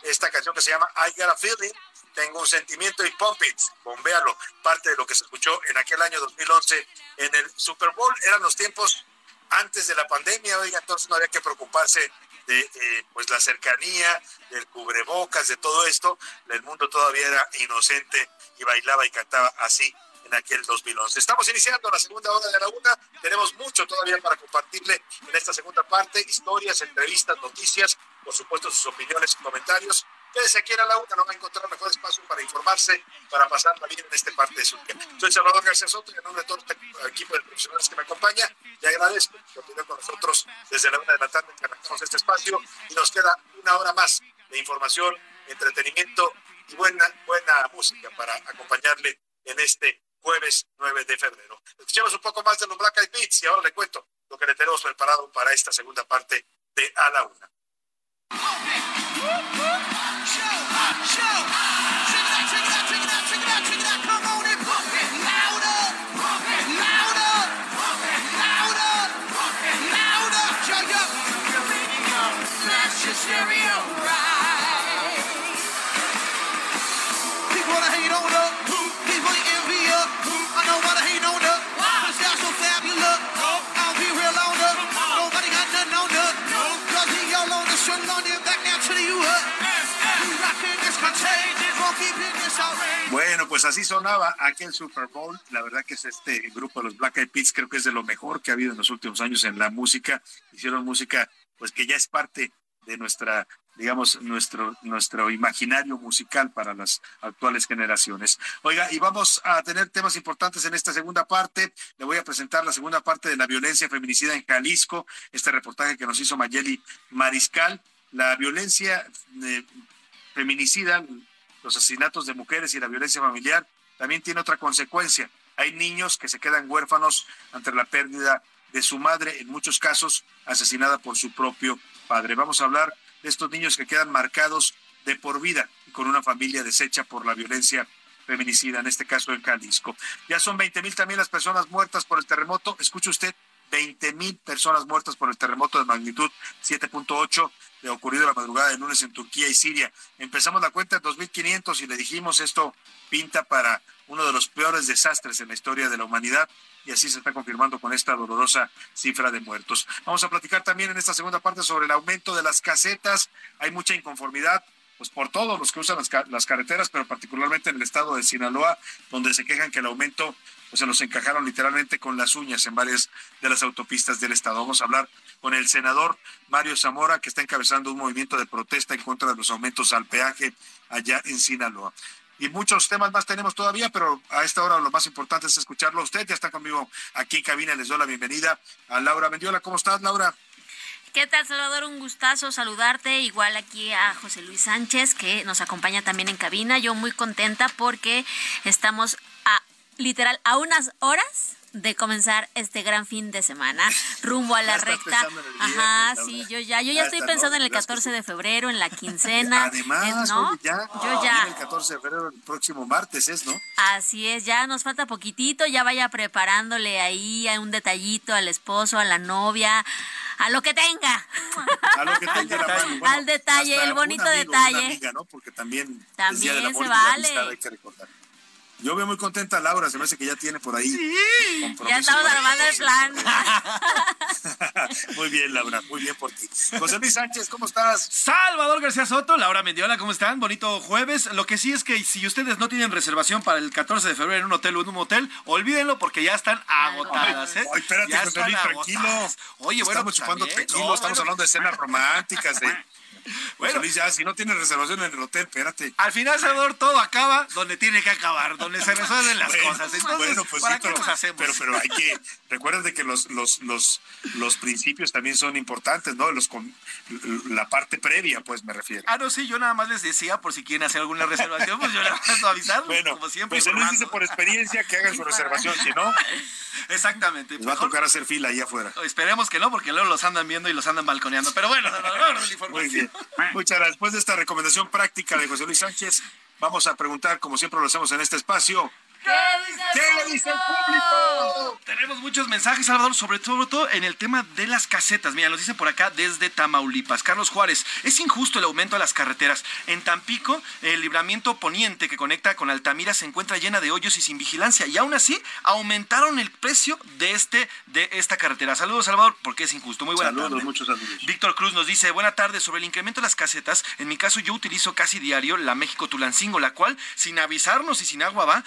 esta canción que se llama I Got a Feeling. Tengo un sentimiento y Pump It, bombealo, parte de lo que se escuchó en aquel año 2011 en el Super Bowl. Eran los tiempos antes de la pandemia, oiga, entonces no había que preocuparse de eh, pues la cercanía, del cubrebocas, de todo esto, el mundo todavía era inocente y bailaba y cantaba así en aquel 2011. Estamos iniciando la segunda hora de la una, tenemos mucho todavía para compartirle en esta segunda parte, historias, entrevistas, noticias, por supuesto sus opiniones y comentarios. Quédese aquí a la una, no va a encontrar mejor espacio para informarse, para pasarla bien en este parte de su día. Soy Salvador García Soto y en nombre de todo el equipo de profesionales que me acompaña, le agradezco que continúe con nosotros desde la una de la tarde que arrancamos este espacio y nos queda una hora más de información, entretenimiento y buena, buena música para acompañarle en este jueves 9 de febrero. Escuchemos un poco más de los Black Eyed Peas y ahora le cuento lo que le tenemos preparado para esta segunda parte de A la Una. show. Pues así sonaba aquel Super Bowl. La verdad que es este grupo de los Black Eyed Peas, creo que es de lo mejor que ha habido en los últimos años en la música. Hicieron música, pues que ya es parte de nuestra digamos, nuestro, nuestro imaginario musical para las actuales generaciones. Oiga, y vamos a tener temas importantes en esta segunda parte. Le voy a presentar la segunda parte de la violencia feminicida en Jalisco, este reportaje que nos hizo Mayeli Mariscal. La violencia eh, feminicida, los asesinatos de mujeres y la violencia familiar también tiene otra consecuencia. Hay niños que se quedan huérfanos ante la pérdida de su madre, en muchos casos asesinada por su propio padre. Vamos a hablar de estos niños que quedan marcados de por vida y con una familia deshecha por la violencia feminicida, en este caso en Jalisco. Ya son 20 mil también las personas muertas por el terremoto. Escuche usted, 20 mil personas muertas por el terremoto de magnitud 7.8 de ocurrido la madrugada de lunes en Turquía y Siria. Empezamos la cuenta en 2.500 y le dijimos esto pinta para uno de los peores desastres en la historia de la humanidad y así se está confirmando con esta dolorosa cifra de muertos. Vamos a platicar también en esta segunda parte sobre el aumento de las casetas. Hay mucha inconformidad pues por todos los que usan las, las, carreteras, pero particularmente en el estado de Sinaloa, donde se quejan que el aumento pues, se los encajaron literalmente con las uñas en varias de las autopistas del estado. Vamos a hablar con el senador Mario Zamora, que está encabezando un movimiento de protesta en contra de los aumentos al peaje allá en Sinaloa. Y muchos temas más tenemos todavía, pero a esta hora lo más importante es escucharlo a usted. Ya está conmigo aquí en cabina. Les doy la bienvenida a Laura Mendiola. ¿Cómo estás, Laura? ¿Qué tal, Salvador? Un gustazo saludarte. Igual aquí a José Luis Sánchez, que nos acompaña también en cabina. Yo muy contenta porque estamos a literal a unas horas de comenzar este gran fin de semana rumbo a la recta. Ajá, sí, yo ya, yo ya, estoy pensando en el 14 de febrero, en la quincena. Además, ¿no? ya, yo ya. El 14 de febrero, el próximo martes es, ¿no? Así es, ya nos falta poquitito, ya vaya preparándole ahí a un detallito al esposo, a la novia, a lo que tenga. A lo que tenga la mano. Bueno, al detalle, el bonito amigo, detalle. Amiga, ¿no? Porque también, también se vale. hay que recordar. Yo veo muy contenta a Laura, se me hace que ya tiene por ahí. Sí, ya estamos armando el plan. muy bien, Laura, muy bien por ti. José Luis Sánchez, ¿cómo estás? Salvador García Soto, Laura Mendiola, ¿cómo están? Bonito jueves. Lo que sí es que si ustedes no tienen reservación para el 14 de febrero en un hotel o en un motel, olvídenlo porque ya están agotadas. ¿eh? Ay, espérate, ya José Luis, tranquilo. Oye, bueno, estamos pues chupando no, estamos bueno. hablando de escenas románticas, de... Bueno. Ya, si no tienes reservación en el hotel, espérate. Al final, Salvador, todo acaba donde tiene que acabar, donde se resuelven las Bueno, cosas. Entonces, bueno, pues ¿para sí, qué pero, nos hacemos? Pero, pero hay que, recuerden de que los, los, los, los principios también son importantes, ¿no? Los, con- la parte previa, pues me refiero. Ah, no, sí, yo nada más les decía, por si quieren hacer alguna reservación, pues yo les paso a avisar, Bueno, como siempre. José Luis dice por experiencia que hagan su reservación, si no, Exactamente. les va a tocar hacer fila ahí afuera. Esperemos que no, porque luego los andan viendo y los andan balconeando. Pero bueno, Salvador, la Muy información. bien. Muchas gracias. Después de esta recomendación práctica de José Luis Sánchez, vamos a preguntar, como siempre lo hacemos en este espacio, ¿qué dice el público? Tenemos muchos mensajes, Salvador, sobre todo, todo en el tema de las casetas. Mira, nos dicen por acá desde Tamaulipas. Carlos Juárez, es injusto el aumento a las carreteras. En Tampico, el libramiento poniente que conecta con Altamira se encuentra llena de hoyos y sin vigilancia. Y aún así, aumentaron el precio de, este, de esta carretera. Saludos, Salvador, porque es injusto. Muy buena Saludos, tarde. muchos saludos. Víctor Cruz nos dice, buena tarde, sobre el incremento de las casetas, en mi caso yo utilizo casi diario la México Tulancingo, la cual, sin avisarnos y sin agua va,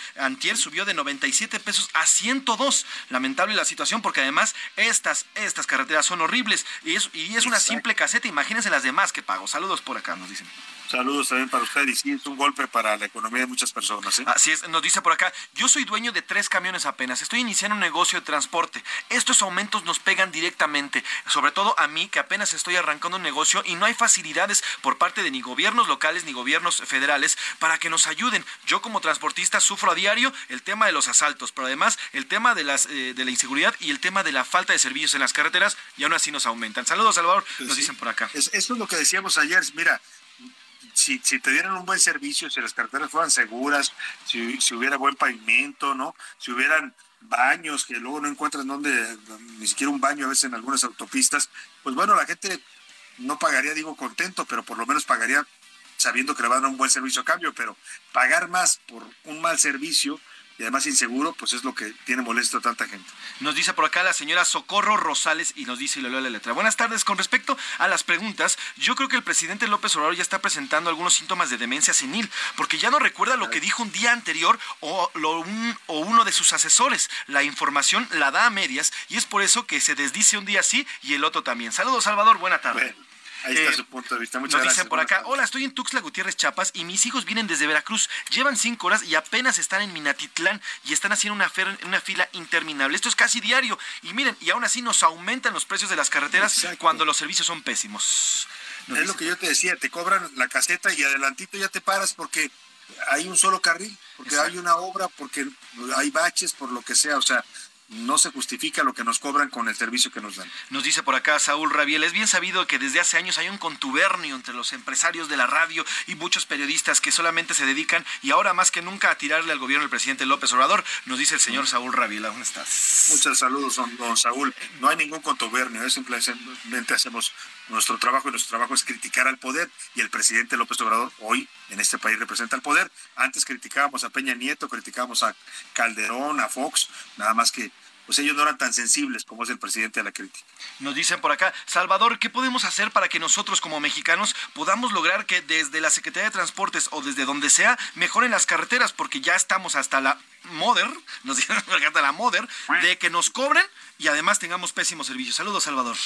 antier subió de 97 pesos a 102. Lamentable la situación porque además estas, estas carreteras son horribles y es, y es una simple caseta, imagínense las demás que pago. Saludos por acá, nos dicen. Saludos también para usted y sí, es un golpe para la economía de muchas personas. ¿eh? Así es, nos dice por acá, yo soy dueño de tres camiones apenas, estoy iniciando un negocio de transporte. Estos aumentos nos pegan directamente, sobre todo a mí que apenas estoy arrancando un negocio y no hay facilidades por parte de ni gobiernos locales ni gobiernos federales para que nos ayuden. Yo como transportista sufro a diario el tema de los asaltos, pero además el tema de, las, eh, de la inseguridad y el tema de la falta de servicios en las carreteras y aún así nos aumentan. Saludos, Salvador, nos Sí. dicen por acá. Es- eso es lo que decíamos ayer. Mira, si, si te dieran un buen servicio, si las carreteras fueran seguras, si, si hubiera buen pavimento, ¿no? Si hubieran baños, que luego no encuentras donde, ni siquiera un baño a veces en algunas autopistas, pues bueno, la gente no pagaría, digo, contento, pero por lo menos pagaría sabiendo que le van a dar un buen servicio a cambio, pero pagar más por un mal servicio y además inseguro, pues es lo que tiene molesto a tanta gente. Nos dice por acá la señora Socorro Rosales y nos dice y le leo la letra. Buenas tardes. Con respecto a las preguntas, yo creo que el presidente López Obrador ya está presentando algunos síntomas de demencia senil, porque ya no recuerda lo que dijo un día anterior o, lo un- o uno de sus asesores. La información la da a medias y es por eso que se desdice un día sí y el otro también. Saludos, Salvador. Buena tarde. Bueno, ahí está Eh, su punto de vista. Muchas Nos gracias. dicen por acá, hola, estoy en Tuxtla Gutiérrez, Chiapas, y mis hijos vienen desde Veracruz. Llevan cinco horas y apenas están en Minatitlán y están haciendo una, una fila interminable. Esto es casi diario. Y miren, y aún así nos aumentan los precios de las carreteras Exacto. cuando los servicios son pésimos. Nos Es dicen- lo que yo te decía, te cobran la caseta y adelantito ya te paras porque hay un solo carril, porque Exacto. hay una obra, porque hay baches, por lo que sea, o sea, no se justifica lo que nos cobran con el servicio que nos dan. Nos dice por acá Saúl Rabiel, es bien sabido que desde hace años hay un contubernio entre los empresarios de la radio y muchos periodistas que solamente se dedican y ahora más que nunca a tirarle al gobierno del presidente López Obrador, nos dice el señor Saúl Rabiel. ¿Dónde estás? Muchos saludos, don, don Saúl. No hay ningún contubernio, es simplemente hacemos nuestro trabajo y nuestro trabajo es criticar al poder y el presidente López Obrador hoy en este país representa el poder. Antes criticábamos a Peña Nieto, criticábamos a Calderón, a Fox, nada más que pues ellos no eran tan sensibles como es el presidente a la crítica. Nos dicen por acá, Salvador, ¿qué podemos hacer para que nosotros como mexicanos podamos lograr que desde la Secretaría de Transportes o desde donde sea mejoren las carreteras? Porque ya estamos hasta la moder, nos dicen hasta la moder, de que nos cobren y además tengamos pésimos servicios. Saludos, Salvador.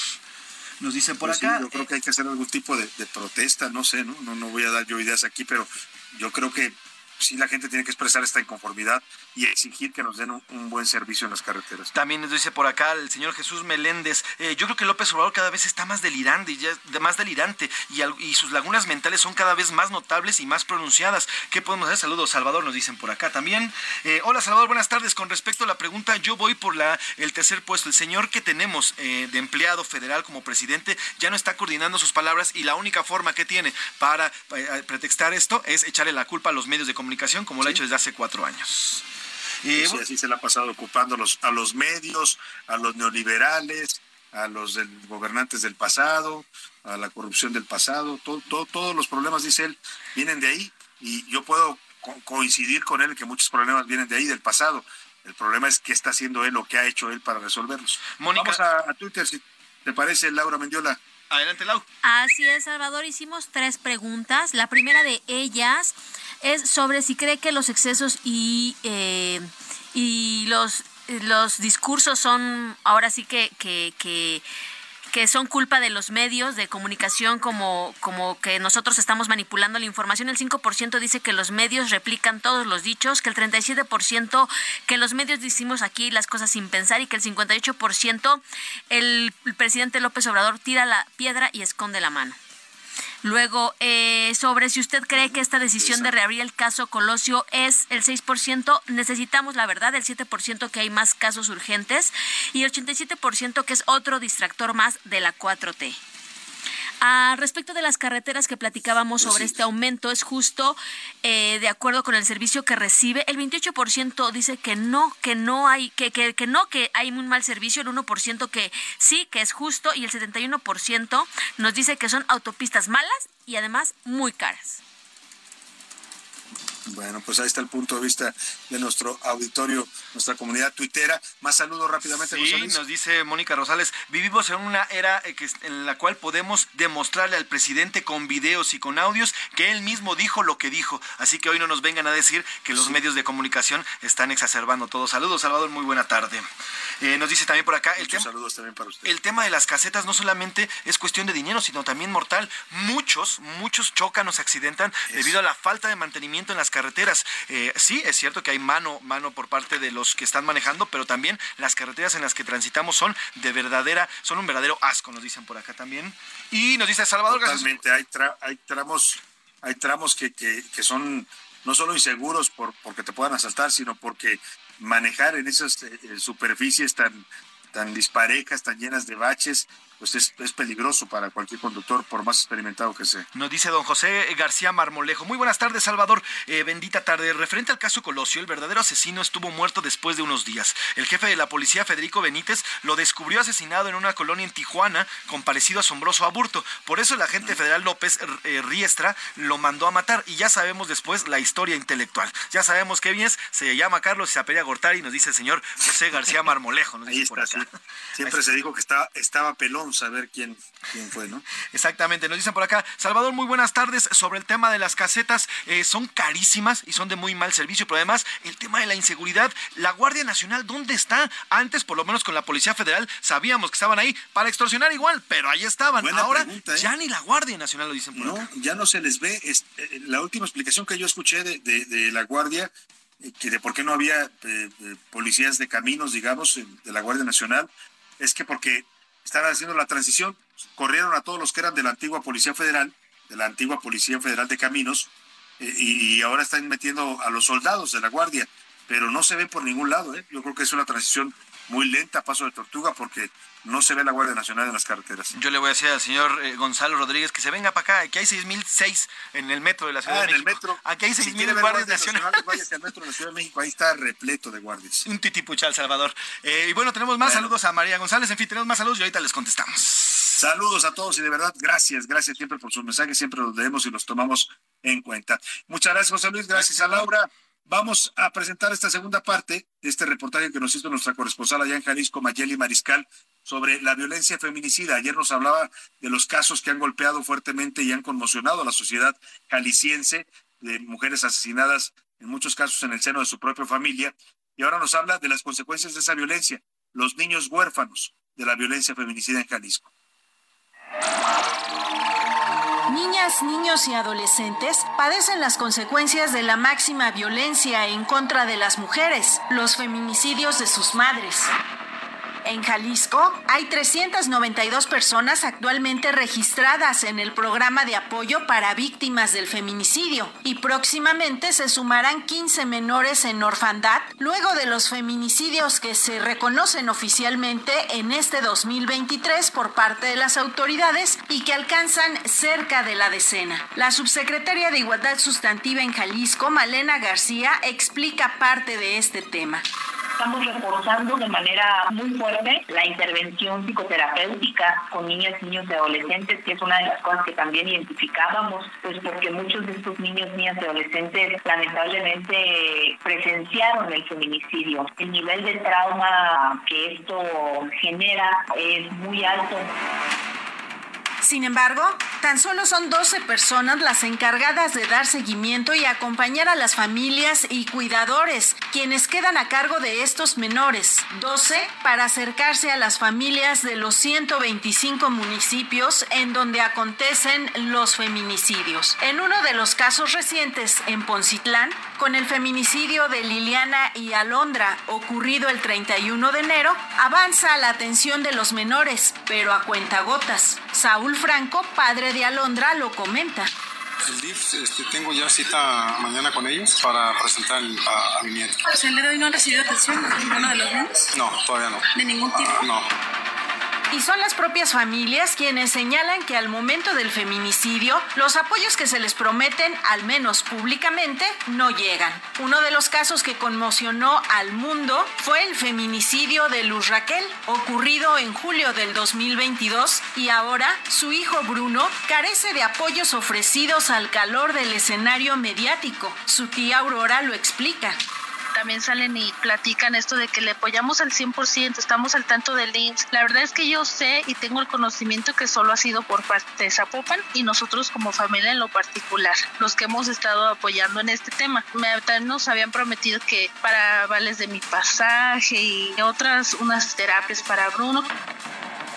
Nos dicen por Pues sí, acá. yo creo que hay que hacer algún tipo de, de protesta, no sé, ¿no? ¿no? No voy a dar yo ideas aquí, pero yo creo que sí la gente tiene que expresar esta inconformidad y exigir que nos den un, buen servicio en las carreteras. También nos dice por acá el señor Jesús Meléndez, eh, yo creo que López Obrador cada vez está más delirante, más delirante y, sus lagunas mentales son cada vez más notables y más pronunciadas. ¿Qué podemos hacer? Saludos, Salvador, nos dicen por acá también. Eh, hola, Salvador, buenas tardes. Con respecto a la pregunta, yo voy por la, el tercer puesto. El señor que tenemos eh, de empleado federal como presidente ya no está coordinando sus palabras y la única forma que tiene para pretextar esto es echarle la culpa a los medios de comunicación, como lo ha hecho desde hace cuatro años. Pues sí, así se la ha pasado ocupando a los, a los medios, a los neoliberales, a los del- gobernantes del pasado, a la corrupción del pasado. Todo, todo- todos los problemas, dice él, vienen de ahí y yo puedo co- coincidir con él que muchos problemas vienen de ahí, del pasado. El problema es qué está haciendo él o qué ha hecho él para resolverlos. Mónica. Vamos a, a Twitter, si te parece, Laura Mendiola. Adelante, Lau. Así es, Salvador. Hicimos tres preguntas. La primera de ellas es sobre si cree que los excesos y, eh, y los, los discursos son ahora sí que, que, que que son culpa de los medios de comunicación como, como que nosotros estamos manipulando la información. El 5% dice que los medios replican todos los dichos, que el 37% que los medios decimos aquí las cosas sin pensar y que el 58% el presidente López Obrador tira la piedra y esconde la mano. Luego, eh, sobre si usted cree que esta decisión de reabrir el caso Colosio es el 6%, necesitamos la verdad, el 7% que hay más casos urgentes y el 87% que es otro distractor más de la 4T. A respecto de las carreteras que platicábamos sobre este aumento, es justo eh, de acuerdo con el servicio que recibe. El 28% dice que no, que no hay, que, que, que no, que hay un mal servicio. El 1% que sí, que es justo. Y el 71% nos dice que son autopistas malas y además muy caras. Bueno, pues ahí está el punto de vista de nuestro auditorio, nuestra comunidad tuitera. Más saludos rápidamente, José Sí, Luis. nos dice Mónica Rosales, vivimos en una era eh, en la cual podemos demostrarle al presidente con videos y con audios que él mismo dijo lo que dijo. Así que hoy no nos vengan a decir que los medios de comunicación están exacerbando todo. Saludos, Salvador, muy buena tarde. Eh, nos dice también por acá, el tema, Saludos también para usted. el tema de las casetas no solamente es cuestión de dinero, sino también mortal. Muchos, muchos chocan o se accidentan debido a la falta de mantenimiento en las carreteras. Eh, sí, es cierto que hay mano, mano por parte de los que están manejando, pero también las carreteras en las que transitamos son de verdadera, son un verdadero asco, nos dicen por acá también. Y nos dice Salvador Totalmente, hay, hay tramos, hay tramos que, que, que son no solo inseguros por, porque te puedan asaltar, sino porque manejar en esas eh, eh, superficies tan, tan disparejas, tan llenas de baches, pues es, es peligroso para cualquier conductor, por más experimentado que sea. Nos dice don José García Marmolejo. Muy buenas tardes, Salvador. Eh, bendita tarde. Referente al caso Colosio, el verdadero asesino estuvo muerto después de unos días. El jefe de la policía, Federico Benítez, lo descubrió asesinado en una colonia en Tijuana con parecido asombroso aburto. Por eso el agente federal López eh, Riestra lo mandó a matar. Y ya sabemos después la historia intelectual. Ya sabemos qué bien es. Se llama Carlos y se apellida Gortari. Nos dice el señor José García Marmolejo. Nos Ahí por está, acá. sí. Siempre se dijo que estaba, estaba pelón saber quién, quién fue, ¿no? Exactamente, nos dicen por acá, Salvador, muy buenas tardes. Sobre el tema de las casetas, eh, son carísimas y son de muy mal servicio, pero además el tema de la inseguridad, la Guardia Nacional, ¿dónde está? Antes, por lo menos con la Policía Federal, sabíamos que estaban ahí para extorsionar igual, pero ahí estaban. Buena Ahora pregunta, ¿eh? ya ni la Guardia Nacional lo dicen por No, acá. ya no se les ve. Es- eh, la última explicación que yo escuché de, de- de la Guardia, que de por qué no había eh, policías de caminos, digamos, de la Guardia Nacional, es que porque estaban haciendo la transición, corrieron a todos los que eran de la antigua Policía Federal, de la antigua Policía Federal de Caminos, eh, y ahora están metiendo a los soldados de la Guardia, pero no se ve por ningún lado. ¿eh? Yo creo que es una transición muy lenta, paso de tortuga, porque no se ve la Guardia Nacional en las carreteras. Yo le voy a decir al señor eh, Gonzalo Rodríguez que se venga para acá, que hay 6.006 en el metro de la Ciudad Ah, de en el metro. Aquí hay Si 6.000 quiere ver guardias nacionales. váyase al metro de la Ciudad de México, ahí está repleto de guardias. Un titipuchal, Salvador. Eh, y bueno, tenemos más Bueno. saludos a María González. En fin, tenemos más saludos y ahorita les contestamos. Saludos a todos y de verdad, gracias, gracias siempre por sus mensajes, siempre los leemos y los tomamos en cuenta. Muchas gracias, José Luis, gracias a Laura. Vamos a presentar esta segunda parte de este reportaje que nos hizo nuestra corresponsal allá en Jalisco, Mayeli Mariscal, sobre la violencia feminicida. Ayer nos hablaba de los casos que han golpeado fuertemente y han conmocionado a la sociedad jalisciense, de mujeres asesinadas, en muchos casos en el seno de su propia familia. Y ahora nos habla de las consecuencias de esa violencia, los niños huérfanos de la violencia feminicida en Jalisco. Niñas, niños y adolescentes padecen las consecuencias de la máxima violencia en contra de las mujeres, los feminicidios de sus madres. En Jalisco hay 392 personas actualmente registradas en el programa de apoyo para víctimas del feminicidio y próximamente se sumarán 15 menores en orfandad luego de los feminicidios que se reconocen oficialmente en este 2023 por parte de las autoridades y que alcanzan cerca de la decena. La subsecretaria de Igualdad Sustantiva en Jalisco, Malena García, explica parte de este tema estamos reforzando de manera muy fuerte la intervención psicoterapéutica con niñas, niños y adolescentes, que es una de las cosas que también identificábamos, pues porque muchos de estos niños, niñas y adolescentes lamentablemente presenciaron el feminicidio. El nivel de trauma que esto genera es muy alto. Sin embargo, tan solo son 12 personas las encargadas de dar seguimiento y acompañar a las familias y cuidadores, quienes quedan a cargo de estos menores. 12 para acercarse a las familias de los 125 municipios en donde acontecen los feminicidios. En uno de los casos recientes en Poncitlán, con el feminicidio de Liliana y Alondra ocurrido el 31 de enero, avanza la atención de los menores, pero a cuentagotas. Saúl Franco, padre de Alondra, lo comenta. El DIF, este, tengo ya cita mañana con ellos para presentar a, mi nieto. ¿O sea, el de hoy no ha recibido atención de ninguno de los niños? No, todavía no. ¿De ningún tipo? No. Y son las propias familias quienes señalan que al momento del feminicidio, los apoyos que se les prometen, al menos públicamente, no llegan. Uno de los casos que conmocionó al mundo fue el feminicidio de Luz Raquel, ocurrido en julio del 2022, y ahora su hijo Bruno carece de apoyos ofrecidos al calor del escenario mediático. Su tía Aurora lo explica también salen y platican esto de que le apoyamos al 100%, estamos al tanto del IMSS. La verdad es que yo sé y tengo el conocimiento que solo ha sido por parte de Zapopan y nosotros como familia en lo particular, los que hemos estado apoyando en este tema. También nos habían prometido que para vales de mi pasaje y otras, unas terapias para Bruno.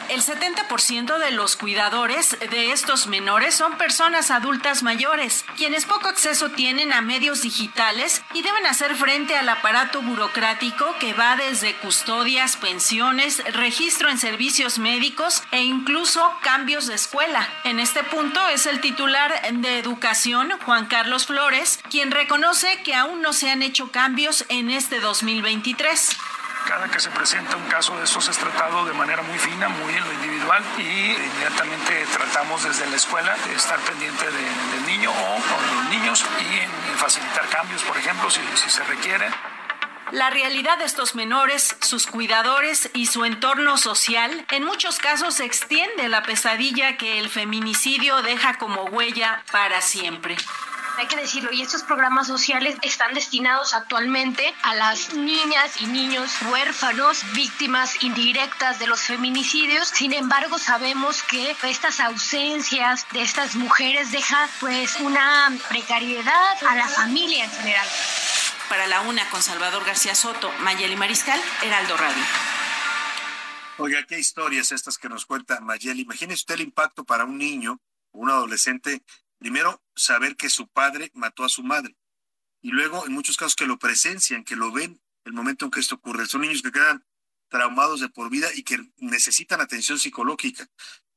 El 70% de los cuidadores de estos menores son personas adultas mayores, quienes poco acceso tienen a medios digitales y deben hacer frente al aparato burocrático que va desde custodias, pensiones, registro en servicios médicos e incluso cambios de escuela. En este punto es el titular de Educación, Juan Carlos Flores, quien reconoce que aún no se han hecho cambios en este 2023. Cada que se presenta un caso de estos es tratado de manera muy fina, muy en lo individual y inmediatamente tratamos desde la escuela de estar pendiente del niño o, de los niños y en, facilitar cambios, por ejemplo, si, si se requiere. La realidad de estos menores, sus cuidadores y su entorno social en muchos casos extiende la pesadilla que el feminicidio deja como huella para siempre hay que decirlo, y estos programas sociales están destinados actualmente a las niñas y niños huérfanos, víctimas indirectas de los feminicidios. Sin embargo, sabemos que estas ausencias de estas mujeres dejan pues una precariedad a la familia en general. Para la una con Salvador García Soto, Mayeli Mariscal, Heraldo Radio. Oiga, qué historias estas que nos cuenta Mayeli. Imagínese usted el impacto para un niño o un adolescente Primero, saber que su padre mató a su madre. Y luego, en muchos casos, que lo presencian, que lo ven el momento en que esto ocurre. Son niños que quedan traumados de por vida y que necesitan atención psicológica,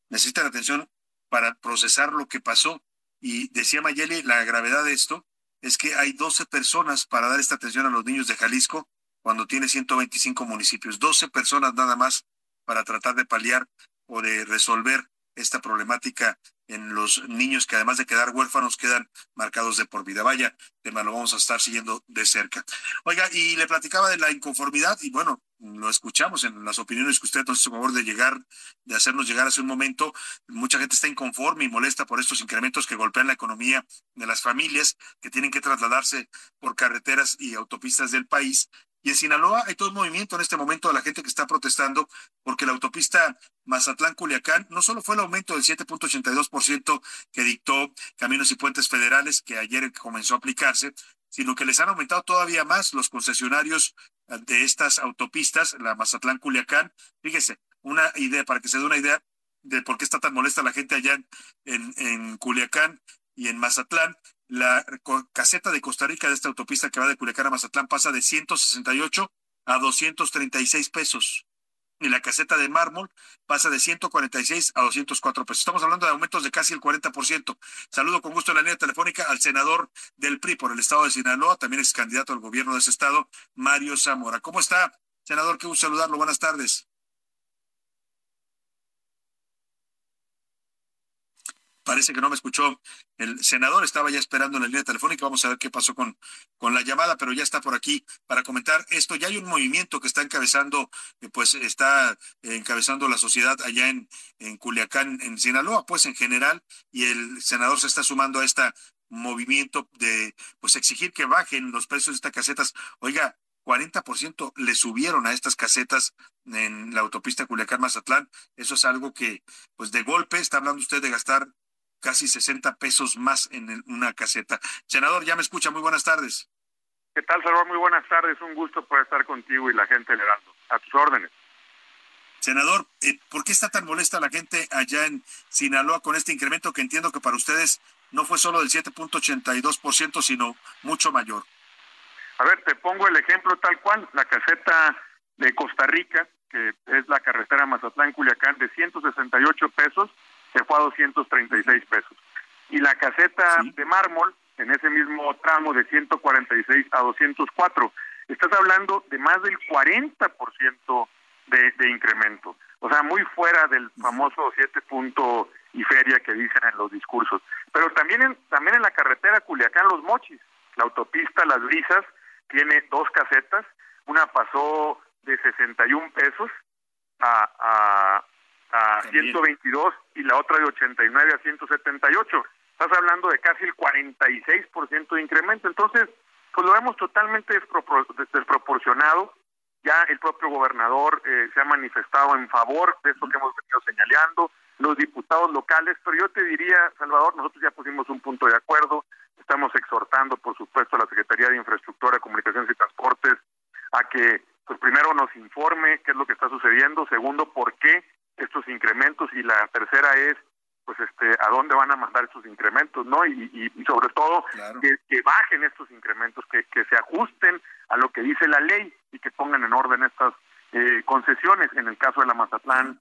necesitan atención para procesar lo que pasó. Y decía Mayeli, la gravedad de esto es que hay 12 personas para dar esta atención a los niños de Jalisco cuando tiene 125 municipios. 12 personas nada más para tratar de paliar o de resolver esta problemática en los niños que además de quedar huérfanos quedan marcados de por vida. Vaya, tema lo vamos a estar siguiendo de cerca. Oiga, y le platicaba de la inconformidad y bueno, lo escuchamos en las opiniones que usted nos hizo favor de llegar, de hacernos llegar hace un momento. Mucha gente está inconforme y molesta por estos incrementos que golpean la economía de las familias que tienen que trasladarse por carreteras y autopistas del país y en Sinaloa hay todo un movimiento en este momento de la gente que está protestando porque la autopista Mazatlán-Culiacán no solo fue el aumento del 7.82% que dictó Caminos y Puentes Federales, que ayer comenzó a aplicarse, sino que les han aumentado todavía más los concesionarios de estas autopistas, la Mazatlán-Culiacán. Fíjese, una idea, para que se dé una idea de por qué está tan molesta la gente allá en, en Culiacán y en Mazatlán, la caseta de Costa Rica de esta autopista que va de Culiacán a Mazatlán pasa de 168 a 236 pesos. Y la caseta de mármol pasa de 146 a 204 pesos. Estamos hablando de aumentos de casi el 40%. Saludo con gusto en la línea telefónica al senador del PRI por el estado de Sinaloa, también ex candidato al gobierno de ese estado, Mario Zamora. ¿Cómo está, senador? Qué gusto saludarlo. Buenas tardes. Parece que no me escuchó el senador, estaba ya esperando en la línea telefónica. Vamos a ver qué pasó con, con la llamada, pero ya está por aquí para comentar esto. Ya hay un movimiento que está encabezando, eh, pues está encabezando la sociedad allá en, en Culiacán, en Sinaloa, pues en general, y el senador se está sumando a este movimiento de pues exigir que bajen los precios de estas casetas. Oiga, 40% le subieron a estas casetas en la autopista Culiacán-Mazatlán. Eso es algo que, pues de golpe, está hablando usted de gastar casi 60 pesos más en una caseta. Senador, ya me escucha, muy buenas tardes. ¿Qué tal, Salvador? Muy buenas tardes, un gusto poder estar contigo y la gente Heraldo. A tus órdenes. Senador, eh, ¿por qué está tan molesta la gente allá en Sinaloa con este incremento que entiendo que para ustedes no fue solo del 7.82%, sino mucho mayor? A ver, te pongo el ejemplo tal cual, la caseta de Costa Rica, que es la carretera Mazatlán-Culiacán, de 168 pesos, se fue a 236 pesos. Y la caseta de mármol, en ese mismo tramo de 146 a 204, estás hablando de más del 40% de, de incremento. O sea, muy fuera del famoso 7 punto y feria que dicen en los discursos. Pero también en, también en la carretera Culiacán-Los Mochis, la autopista Las Brisas tiene dos casetas, una pasó de 61 pesos a, a, a 122 y la otra de 89 a 178. Estás hablando de casi el 46% de incremento. Entonces, pues lo vemos totalmente desproporcionado. Ya el propio gobernador eh, se ha manifestado en favor de esto que hemos venido señalando, los diputados locales, pero yo te diría, Salvador, nosotros ya pusimos un punto de acuerdo, estamos exhortando, por supuesto, a la Secretaría de Infraestructura, Comunicaciones y Transportes a que, pues primero nos informe qué es lo que está sucediendo, segundo, por qué estos incrementos y la tercera es pues este a dónde van a mandar estos incrementos no y, y, sobre todo que, bajen estos incrementos que, que se ajusten a lo que dice la ley y que pongan en orden estas eh, concesiones. En el caso de la Mazatlán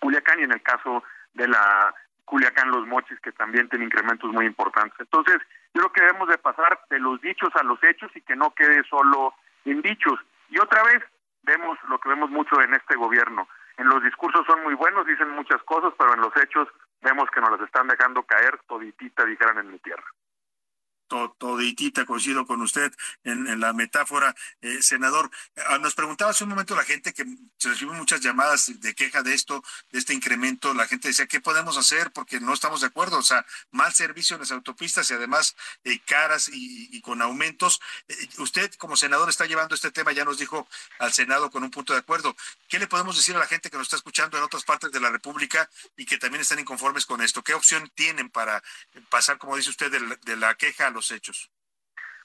Culiacán y en el caso de la Culiacán Los Mochis que también tiene incrementos muy importantes. Entonces yo creo que debemos de pasar de los dichos a los hechos y que no quede solo en dichos. Y otra vez vemos lo que vemos mucho en este gobierno en los discursos son muy buenos, dicen muchas cosas, pero en los hechos vemos que nos las están dejando caer toditita, dijeran en mi tierra toditita, coincido con usted en, la metáfora, eh, senador. Ah, nos preguntaba hace un momento la gente que se reciben muchas llamadas de queja de esto, de este incremento. La gente decía, ¿qué podemos hacer? Porque no estamos de acuerdo. O sea, mal servicio en las autopistas y además eh, caras y, con aumentos. Eh, usted como senador está llevando este tema, ya nos dijo al Senado con un punto de acuerdo. ¿Qué le podemos decir a la gente que nos está escuchando en otras partes de la República y que también están inconformes con esto? ¿Qué opción tienen para pasar, como dice usted, de la, queja a hechos?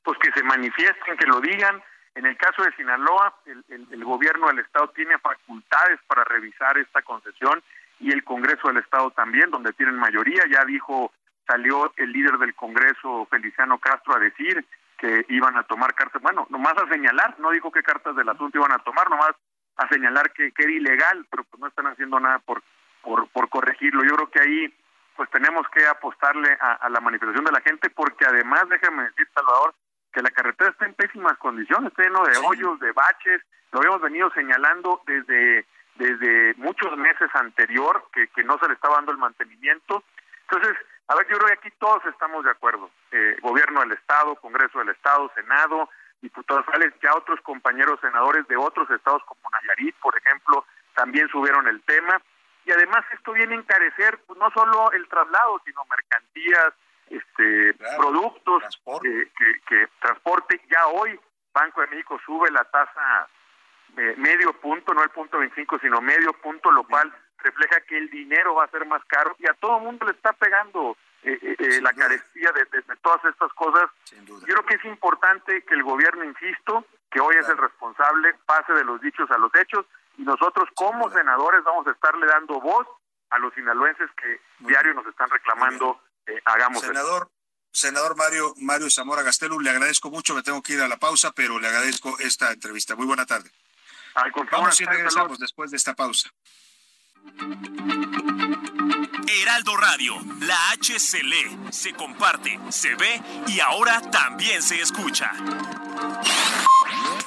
Pues que se manifiesten, que lo digan. En el caso de Sinaloa, el, gobierno del Estado tiene facultades para revisar esta concesión y el Congreso del Estado también, donde tienen mayoría. Ya dijo, salió el líder del Congreso, Feliciano Castro, a decir que iban a tomar cartas, bueno, nomás a señalar, no dijo qué cartas del asunto iban a tomar, nomás a señalar que, que era ilegal, pero pues no están haciendo nada por, por corregirlo. Yo creo que ahí pues tenemos que apostarle a, la manifestación de la gente porque además, déjame decir, Salvador, que la carretera está en pésimas condiciones, está lleno de hoyos, de baches, lo habíamos venido señalando desde desde muchos meses anterior que, que no se le estaba dando el mantenimiento. Entonces, a ver, yo creo que aquí todos estamos de acuerdo. Eh, gobierno del Estado, Congreso del Estado, Senado, diputados federales, ya otros compañeros senadores de otros estados como Nayarit, por ejemplo, también subieron el tema. Y además esto viene a encarecer pues, no solo el traslado, sino mercancías, este, productos, que, que transporte. Ya hoy Banco de México sube la tasa eh, medio punto, no el punto 25, sino medio punto, lo cual refleja que el dinero va a ser más caro y a todo el mundo le está pegando eh, eh, la carestía de, todas estas cosas. Yo creo que es importante que el gobierno, insisto, que hoy es el responsable, pase de los dichos a los hechos y nosotros como senadores vamos a estarle dando voz a los sinaloenses que diario nos están reclamando eh, hagamos Senador, Senador Mario, Mario Zamora Gastelu, le agradezco mucho, me tengo que ir a la pausa, pero le agradezco esta entrevista. Muy buena tarde. Vamos y regresamos después de esta pausa. Heraldo Radio, la H se lee, se comparte, se ve y ahora también se escucha.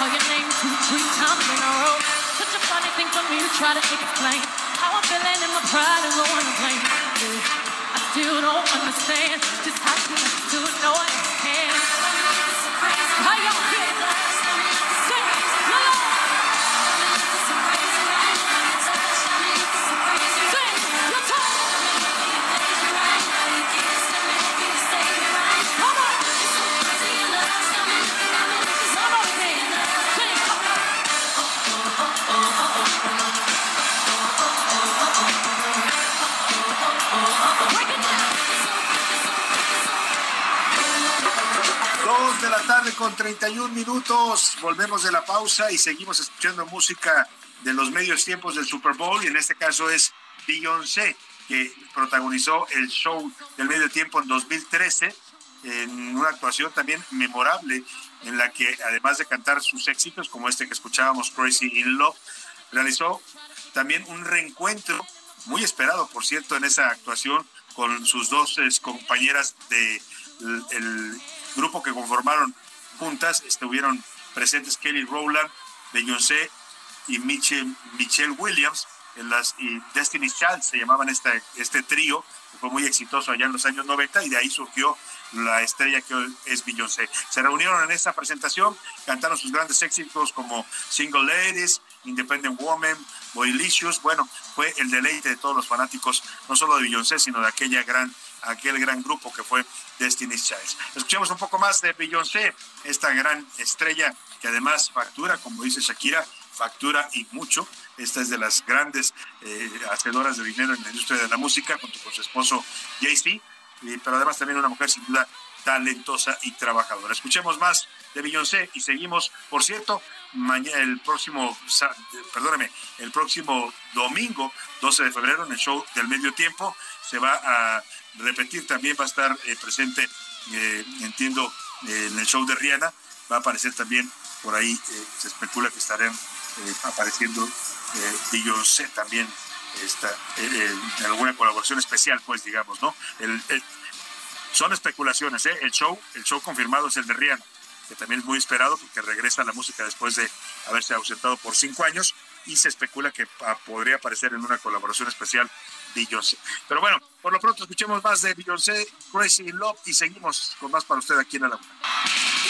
Call your name two, three times in a row. Such a funny thing for me to try to explain. How I'm feeling in my pride and going to blame. I still don't understand just how you do it. 21 minutos, volvemos de la pausa y seguimos escuchando música de los medios tiempos del Super Bowl. Y en este caso es Beyoncé que protagonizó el show del medio tiempo en 2013 en una actuación también memorable en la que además de cantar sus éxitos como este que escuchábamos Crazy in Love realizó también un reencuentro muy esperado por cierto en esa actuación con sus dos eh, compañeras de el grupo que conformaron juntas estuvieron presentes Kelly Rowland, Beyoncé y Michelle, Michelle Williams, en las, y Destiny's Child se llamaban este, este trío, que fue muy exitoso allá en los años 90 y de ahí surgió la estrella que hoy es Beyoncé. Se reunieron en esta presentación, cantaron sus grandes éxitos como Single Ladies, Independent Woman, Boylicious. Bueno, fue el deleite de todos los fanáticos, no solo de Beyoncé, sino de aquella gran, aquel gran grupo que fue Destiny's Child. Escuchemos un poco más de Beyoncé, esta gran estrella que además factura, como dice Shakira, factura y mucho. Esta es de las grandes eh, hacedoras de dinero en la industria de la música, junto con su esposo Jay-Z, pero además también una mujer sin duda talentosa y trabajadora. Escuchemos más de Beyoncé y seguimos, por cierto, el próximo, perdóname, el próximo domingo, 12 de febrero, en el show del medio tiempo, se va a repetir, también va a estar eh, presente, eh, entiendo, eh, en el show de Rihanna, va a aparecer también por ahí, se especula que estarán apareciendo Beyoncé también esta, en alguna colaboración especial, pues digamos, ¿no? son especulaciones, ¿eh? El show, el show confirmado es el de Rihanna, que también es muy esperado porque regresa a la música después de haberse ausentado por cinco años y se especula que ah, podría aparecer en una colaboración especial Beyoncé. Pero bueno, por lo pronto escuchemos más de Beyoncé, Crazy Love y seguimos con más para usted aquí en la A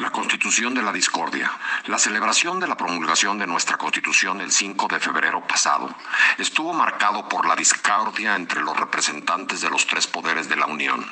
La Constitución de la Discordia. La celebración de la promulgación de nuestra Constitución el 5 de febrero pasado estuvo marcado por la discordia entre los representantes de los tres poderes de la Unión.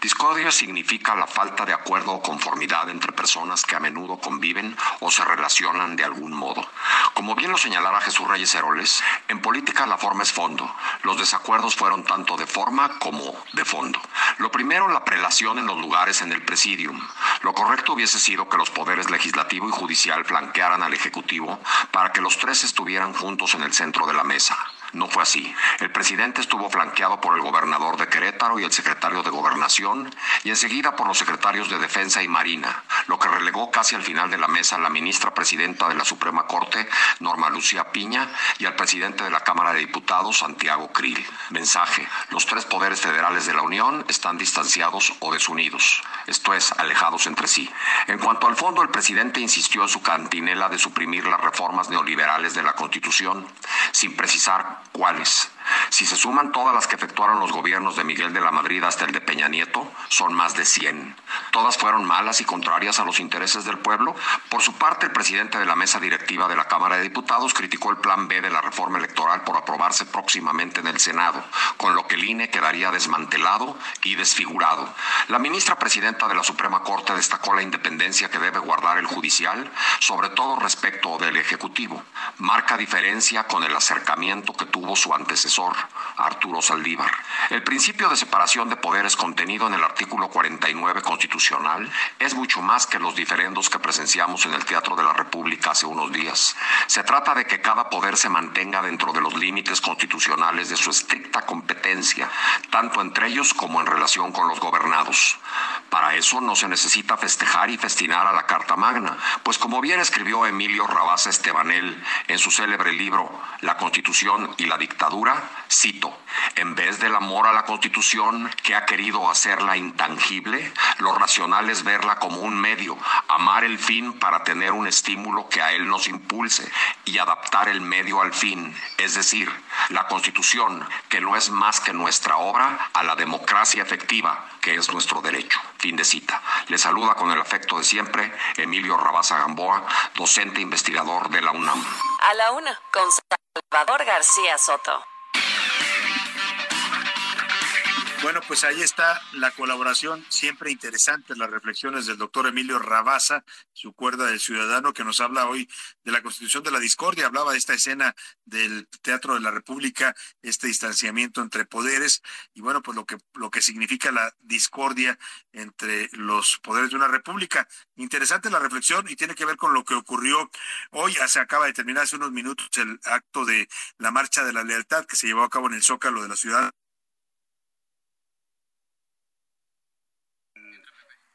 Discordia significa la falta de acuerdo o conformidad entre personas que a menudo conviven o se relacionan de algún modo. Como bien lo señalara Jesús Reyes Heroles, en política la forma es fondo. Los desacuerdos fueron tanto de forma como de fondo. Lo primero, la prelación en los lugares en el presidium. Lo correcto hubiese sido que los poderes legislativo y judicial flanquearan al Ejecutivo para que los tres estuvieran juntos en el centro de la mesa. No fue así. El presidente estuvo flanqueado por el gobernador de Querétaro y el secretario de Gobernación, y enseguida por los secretarios de Defensa y Marina, lo que relegó casi al final de la mesa a la ministra presidenta de la Suprema Corte, Norma Lucía Piña, y al presidente de la Cámara de Diputados, Santiago Krill. Mensaje. Los tres poderes federales de la Unión están distanciados o desunidos, esto es, alejados entre sí. En cuanto al fondo, el presidente insistió en su cantinela de suprimir las reformas neoliberales de la Constitución, sin precisar cuáles. Si se suman todas las que efectuaron los gobiernos de Miguel de la Madrid hasta el de Peña Nieto, son más de 100. Todas fueron malas y contrarias a los intereses del pueblo. Por su parte, el presidente de la mesa directiva de la Cámara de Diputados criticó el plan B de la reforma electoral por aprobarse próximamente en el Senado, con lo que el INE quedaría desmantelado y desfigurado. La ministra presidenta de la Suprema Corte destacó la independencia que debe guardar el judicial, sobre todo respecto del Ejecutivo. Marca diferencia con el acercamiento que tuvo su antecesor Arturo Saldívar. El principio de separación de poderes contenido en el artículo 49 constitucional es mucho más que los diferendos que presenciamos en el Teatro de la República hace unos días. Se trata de que cada poder se mantenga dentro de los límites constitucionales de su estricta competencia, tanto entre ellos como en relación con los gobernados. Para eso no se necesita festejar y festinar a la Carta Magna, pues como bien escribió Emilio Rabasa Estebanel en su célebre libro La Constitución y la Dictadura, cito, en vez del amor a la Constitución que ha querido hacerla intangible, lo racional es verla como un medio, amar el fin para tener un estímulo que a él nos impulse y adaptar el medio al fin, es decir, la Constitución, que no es más que nuestra obra, a la democracia efectiva, que es nuestro derecho. Fin de cita. Le saluda con el afecto de siempre Emilio Rabaza Gamboa, docente investigador de la UNAM. A la una, con Salvador García Soto. Bueno, pues ahí está la colaboración, siempre interesante, las reflexiones del doctor Emilio Rabasa, su cuerda del ciudadano, que nos habla hoy de la constitución de la discordia, hablaba de esta escena del Teatro de la República, este distanciamiento entre poderes, y bueno, pues lo que, lo que significa la discordia entre los poderes de una república. Interesante la reflexión y tiene que ver con lo que ocurrió hoy, se acaba de terminar hace unos minutos el acto de la Marcha de la Lealtad que se llevó a cabo en el Zócalo de la ciudad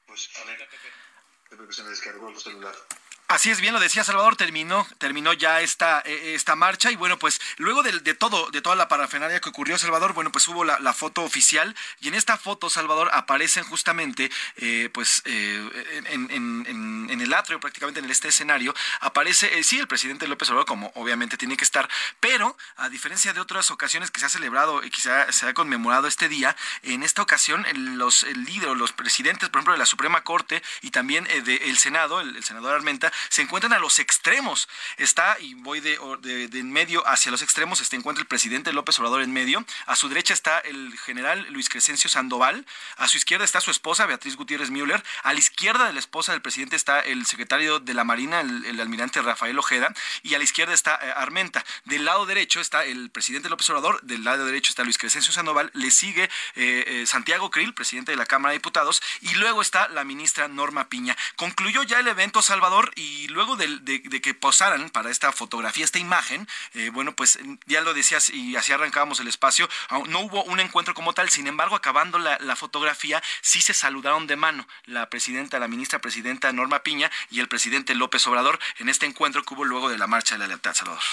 Pues, a ver, creo que se me descargó el celular. Así es, bien lo decía Salvador, terminó, terminó ya esta, eh, esta marcha y bueno, pues luego de, de, todo, de toda la parafernalia que ocurrió Salvador, bueno, pues hubo la, foto oficial y en esta foto, Salvador, aparecen justamente, eh, pues eh, en, en, en, el atrio, prácticamente en este escenario, aparece, sí, el presidente López Obrador, como obviamente tiene que estar, pero a diferencia de otras ocasiones que se ha celebrado y que se ha, conmemorado este día, en esta ocasión los líderes, los presidentes, por ejemplo, de la Suprema Corte y también del Senado, el, el senador Armenta, se encuentran a los extremos. Está, y voy de, de, de, en medio hacia los extremos, se encuentra el presidente López Obrador en medio. A su derecha está el general Luis Crescencio Sandoval. A su izquierda está su esposa, Beatriz Gutiérrez Müller. A la izquierda de la esposa del presidente está el secretario de la Marina, el, almirante Rafael Ojeda. Y a la izquierda está eh, Armenta. Del lado derecho está el presidente López Obrador. Del lado derecho está Luis Crescencio Sandoval. Le sigue eh, eh, Santiago Krill, presidente de la Cámara de Diputados. Y luego está la ministra Norma Piña. Concluyó ya el evento, Salvador, luego de, de, de, que posaran para esta fotografía, esta imagen, eh, bueno, pues ya lo decías y así arrancábamos el espacio, no hubo un encuentro como tal, sin embargo, acabando la, la fotografía, sí se saludaron de mano la presidenta, la ministra presidenta Norma Piña y el presidente López Obrador en este encuentro que hubo luego de la Marcha de la Lealtad, Salvador.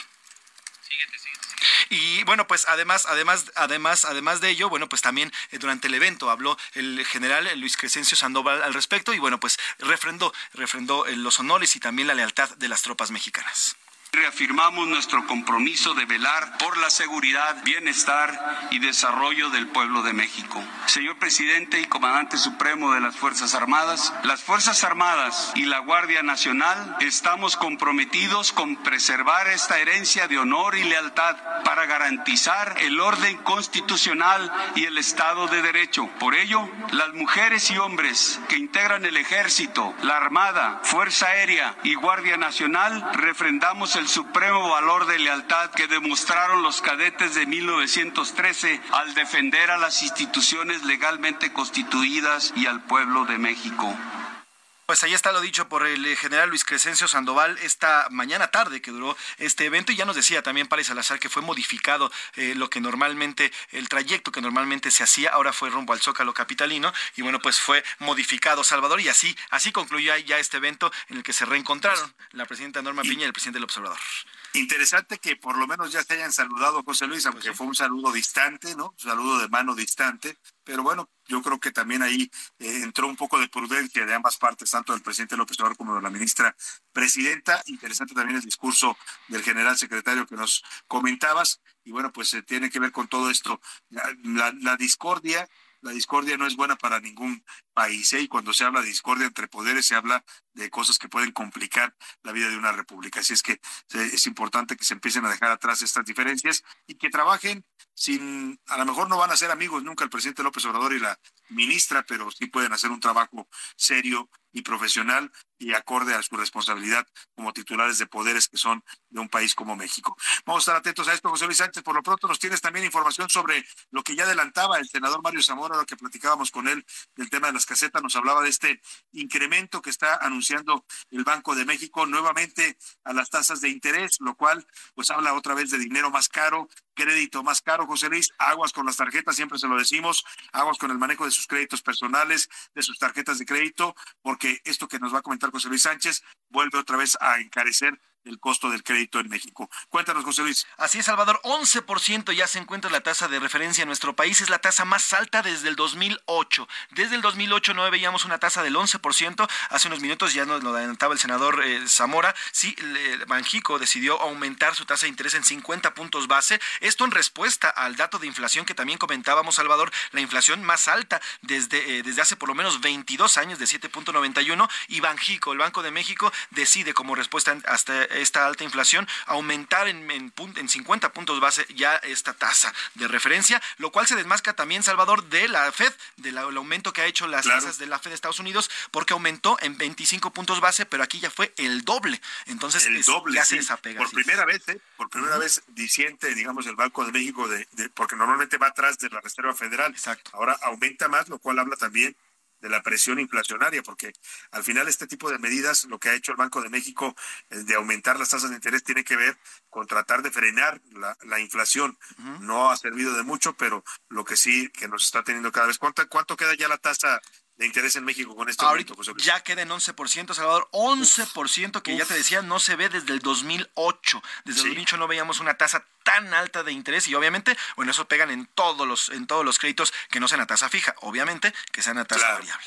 Y bueno, pues además, además, además, además de ello, bueno, pues también eh, durante el evento habló el general Luis Crescencio Sandoval al respecto y bueno, pues refrendó, refrendó eh, los honores y también la lealtad de las tropas mexicanas. Reafirmamos nuestro compromiso de velar por la seguridad, bienestar y desarrollo del pueblo de México. Señor presidente y comandante supremo de las Fuerzas Armadas, las Fuerzas Armadas y la Guardia Nacional estamos comprometidos con preservar esta herencia de honor y lealtad para garantizar el orden constitucional y el Estado de Derecho. Por ello, las mujeres y hombres que integran el Ejército, la Armada, Fuerza Aérea y Guardia Nacional refrendamos el supremo valor de lealtad que demostraron los cadetes de 1913 al defender a las instituciones legalmente constituidas y al pueblo de México. Pues ahí está lo dicho por el eh, general Luis Crescencio Sandoval esta mañana tarde que duró este evento y ya nos decía también Párez Salazar que fue modificado eh, lo que normalmente, el trayecto que normalmente se hacía, ahora fue rumbo al Zócalo Capitalino y bueno, pues fue modificado Salvador y así, así concluyó ya este evento en el que se reencontraron la presidenta Norma Piña y el presidente del Observador. Interesante que por lo menos ya se hayan saludado, José Luis, aunque fue un saludo distante, ¿no? Un saludo de mano distante, pero bueno, yo creo que también ahí eh, entró un poco de prudencia de ambas partes, tanto del presidente López Obrador como de la ministra presidenta. Interesante también el discurso del general secretario que nos comentabas. Y bueno, pues se tiene que ver con todo esto. la discordia la discordia no es buena para ningún país. ¿eh? Y cuando se habla de discordia entre poderes, se habla de cosas que pueden complicar la vida de una república. Así es que es importante que se empiecen a dejar atrás estas diferencias y que trabajen sin, a lo mejor no van a ser amigos nunca el presidente López Obrador y la ministra, pero sí pueden hacer un trabajo serio y profesional y acorde a su responsabilidad como titulares de poderes que son de un país como México. Vamos a estar atentos a esto, José Luis Sánchez. Por lo pronto nos tienes también información sobre lo que ya adelantaba el senador Mario Zamora, lo que platicábamos con él del tema de las casetas, nos hablaba de este incremento que está el Banco de México nuevamente a las tasas de interés, lo cual pues habla otra vez de dinero más caro, crédito más caro, José Luis, aguas con las tarjetas, siempre se lo decimos, aguas con el manejo de sus créditos personales, de sus tarjetas de crédito, porque esto que nos va a comentar José Luis Sánchez vuelve otra vez a encarecer el costo del crédito en México. Cuéntanos, José Luis. Así es, Salvador. 11% ya se encuentra la tasa de referencia en nuestro país. Es la tasa más alta desde el 2008. Desde el 2008 no veíamos una tasa del 11%. Hace unos minutos ya nos lo adelantaba el senador eh, Zamora. Sí, Banjico decidió aumentar su tasa de interés en 50 puntos base. Esto en respuesta al dato de inflación que también comentábamos, Salvador. La inflación más alta desde, eh, desde hace por lo menos 22 años de 7.91. Y Banjico, el Banco de México, decide como respuesta hasta esta alta inflación, aumentar en, en, en 50 puntos base ya esta tasa de referencia, lo cual se desmasca también, Salvador, de la Fed, del aumento que ha hecho las tasas de la Fed de Estados Unidos, porque aumentó en 25 puntos base, pero aquí ya fue el doble. Entonces, el doble, ya se desapega. Por primera vez, ¿eh? por primera vez diciente, digamos, el Banco de México, de, porque normalmente va atrás de la Reserva Federal. Exacto. Ahora aumenta más, lo cual habla también de la presión inflacionaria, porque al final este tipo de medidas, lo que ha hecho el Banco de México eh, de aumentar las tasas de interés, tiene que ver con tratar de frenar la, inflación. No ha servido de mucho, pero lo que sí que nos está teniendo cada vez. ¿Cuánto, cuánto queda ya la tasa de interés en México con este Ahorita Ya queda en 11%, Salvador. 11% que ya te decía no se ve desde el 2008. Desde el 2008 no veíamos una tasa tan alta de interés y obviamente, bueno, eso pegan en todos los en todos los créditos que no sean a tasa fija, obviamente que sean a tasa variable.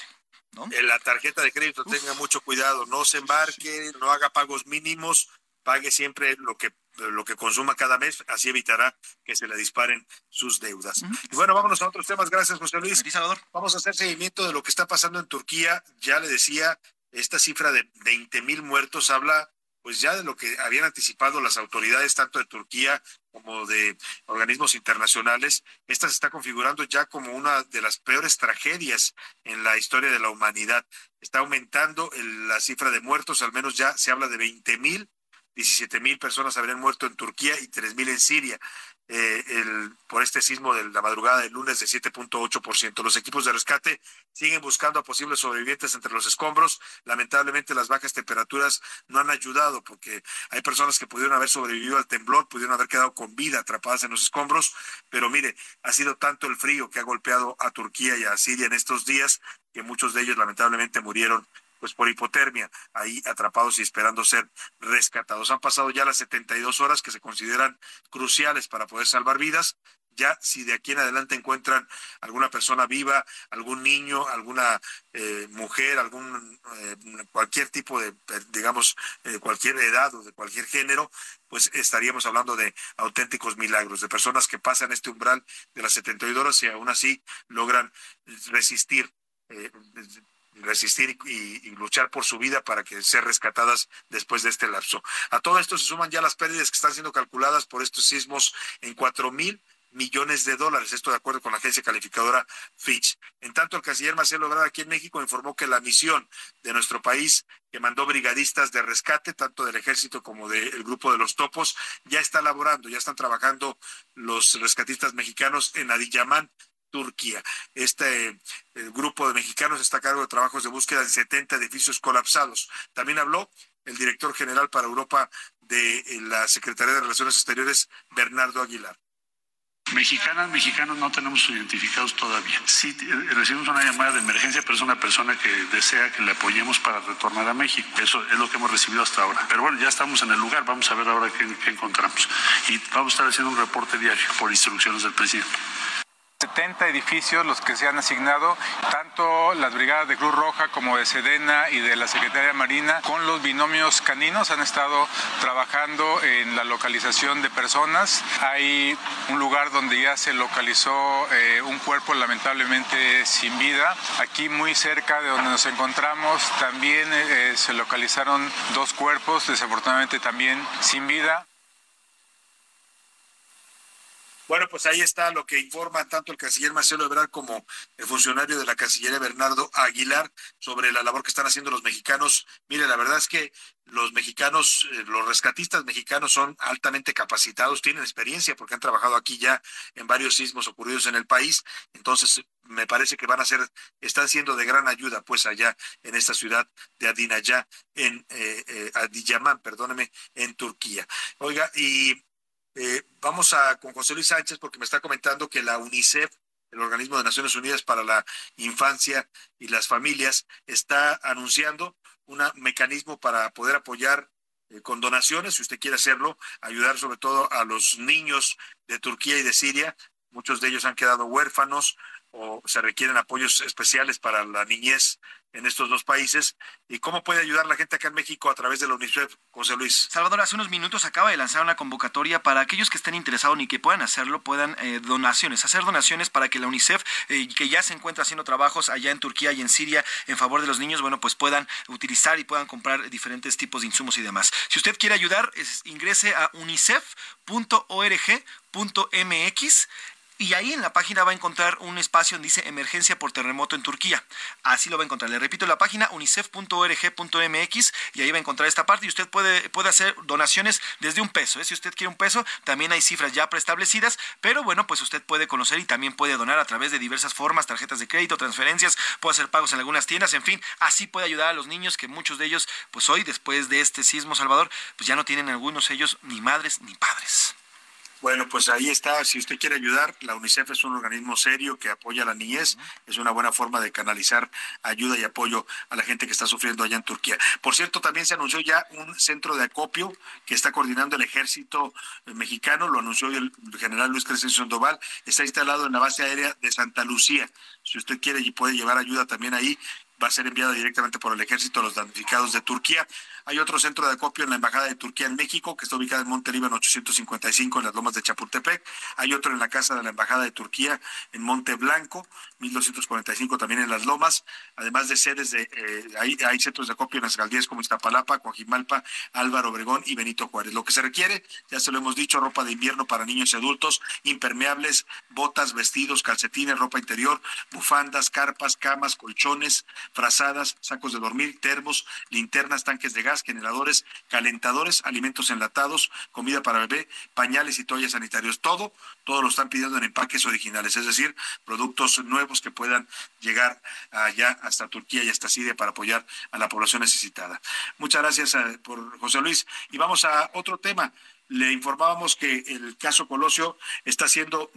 En la tarjeta de crédito tenga mucho cuidado, no se embarque, no haga pagos mínimos, pague siempre lo que lo que consuma cada mes, así evitará que se le disparen sus deudas. Y bueno, vámonos a otros temas. Gracias, José Luis. Vamos a hacer seguimiento de lo que está pasando en Turquía. Ya le decía, esta cifra de 20 mil muertos habla pues ya de lo que habían anticipado las autoridades tanto de Turquía como de organismos internacionales, esta se está configurando ya como una de las peores tragedias en la historia de la humanidad. Está aumentando la cifra de muertos, al menos ya se habla de 20 mil 17 mil personas habrían muerto en Turquía y 3 mil en Siria. Eh, el, por este sismo de la madrugada del lunes de 7.8%. Los equipos de rescate siguen buscando a posibles sobrevivientes entre los escombros. Lamentablemente las bajas temperaturas no han ayudado porque hay personas que pudieron haber sobrevivido al temblor, pudieron haber quedado con vida atrapadas en los escombros, pero mire, ha sido tanto el frío que ha golpeado a Turquía y a Siria en estos días que muchos de ellos lamentablemente murieron pues por hipotermia, ahí atrapados y esperando ser rescatados. Han pasado ya las 72 horas que se consideran cruciales para poder salvar vidas. ya si de aquí en adelante encuentran alguna persona viva, algún niño, alguna eh, mujer, algún eh, cualquier tipo de, digamos, eh, cualquier edad o de cualquier género, pues estaríamos hablando de auténticos milagros, de personas que pasan este umbral de las 72 horas y aún así logran resistir resistir y, luchar por su vida para que ser rescatadas después de este lapso. A todo esto se suman ya las pérdidas que están siendo calculadas por estos sismos en cuatro mil millones de dólares, esto de acuerdo con la agencia calificadora Fitch. En tanto, el canciller Marcelo Ebrard aquí en México informó que la misión de nuestro país que mandó brigadistas de rescate, tanto del ejército como del grupo de los topos, ya está laborando, ya están trabajando los rescatistas mexicanos en Adiyaman, Turquía. Este eh, grupo de mexicanos está a cargo de trabajos de búsqueda en 70 edificios colapsados. También habló el director general para Europa de eh, la Secretaría de Relaciones Exteriores, Bernardo Aguilar. Mexicanas, mexicanos no tenemos identificados todavía. Sí, eh, recibimos una llamada de emergencia, pero es una persona que desea que le apoyemos para retornar a México. Eso es lo que hemos recibido hasta ahora. Pero bueno, ya estamos en el lugar, vamos a ver ahora qué, qué encontramos. Y vamos a estar haciendo un reporte diario por instrucciones del presidente. 70 edificios los que se han asignado, tanto las brigadas de Cruz Roja como de Sedena y de la Secretaría Marina, con los binomios caninos han estado trabajando en la localización de personas. Hay un lugar donde ya se localizó eh, un cuerpo lamentablemente sin vida. Aquí muy cerca de donde nos encontramos también eh, se localizaron dos cuerpos, desafortunadamente también sin vida. Bueno, pues ahí está lo que informa tanto el canciller Marcelo Ebrard como el funcionario de la Cancillería Bernardo Aguilar sobre la labor que están haciendo los mexicanos. Mire, la verdad es que los mexicanos, eh, los rescatistas mexicanos son altamente capacitados, tienen experiencia porque han trabajado aquí ya en varios sismos ocurridos en el país. Entonces, me parece que van a ser, están siendo de gran ayuda, pues allá en esta ciudad de Adinayá, en eh, eh Adiyaman, perdóneme, en Turquía. Oiga, y eh, vamos a con José Luis Sánchez porque me está comentando que la UNICEF, el organismo de Naciones Unidas para la Infancia y las Familias, está anunciando un mecanismo para poder apoyar eh, con donaciones, si usted quiere hacerlo, ayudar sobre todo a los niños de Turquía y de Siria. Muchos de ellos han quedado huérfanos o se requieren apoyos especiales para la niñez en estos dos países y cómo puede ayudar la gente acá en México a través de la UNICEF, José Luis. Salvador, hace unos minutos acaba de lanzar una convocatoria para aquellos que estén interesados y que puedan hacerlo, puedan eh, donaciones, hacer donaciones para que la UNICEF, eh, que ya se encuentra haciendo trabajos allá en Turquía y en Siria en favor de los niños, bueno, pues puedan utilizar y puedan comprar diferentes tipos de insumos y demás. Si usted quiere ayudar, ingrese a unicef.org.mx y ahí en la página va a encontrar un espacio donde dice emergencia por terremoto en Turquía. Así lo va a encontrar. Le repito la página unicef.org.mx y ahí va a encontrar esta parte y usted puede, puede hacer donaciones desde un peso. ¿eh? Si usted quiere un peso, también hay cifras ya preestablecidas, pero bueno, pues usted puede conocer y también puede donar a través de diversas formas, tarjetas de crédito, transferencias, puede hacer pagos en algunas tiendas, en fin, así puede ayudar a los niños que muchos de ellos, pues hoy, después de este sismo, Salvador, pues ya no tienen algunos ellos ni madres ni padres. Bueno, pues ahí está. Si usted quiere ayudar, la UNICEF es un organismo serio que apoya a la niñez. Es una buena forma de canalizar ayuda y apoyo a la gente que está sufriendo allá en Turquía. Por cierto, también se anunció ya un centro de acopio que está coordinando el ejército mexicano. Lo anunció el general Luis Crescencio Sandoval. Está instalado en la base aérea de Santa Lucía. Si usted quiere y puede llevar ayuda también ahí, va a ser enviado directamente por el ejército a los damnificados de Turquía. Hay otro centro de acopio en la Embajada de Turquía en México, que está ubicada en Monte Líbano 855, en las lomas de Chapultepec. Hay otro en la Casa de la Embajada de Turquía en Monte Blanco, 1245 también en las lomas. Además de sedes de, eh, hay, hay, centros de acopio en las alcaldías como Iztapalapa, Coajimalpa, Álvaro Obregón y Benito Juárez. Lo que se requiere, ya se lo hemos dicho, ropa de invierno para niños y adultos, impermeables, botas, vestidos, calcetines, ropa interior, bufandas, carpas, camas, colchones, frazadas, sacos de dormir, termos, linternas, tanques de gas generadores, calentadores, alimentos enlatados, comida para bebé, pañales y toallas sanitarios. Todo, todo lo están pidiendo en empaques originales, es decir, productos nuevos que puedan llegar allá hasta Turquía y hasta Siria para apoyar a la población necesitada. Muchas gracias eh, por José Luis. Y vamos a otro tema. Le informábamos que el caso Colosio está siendo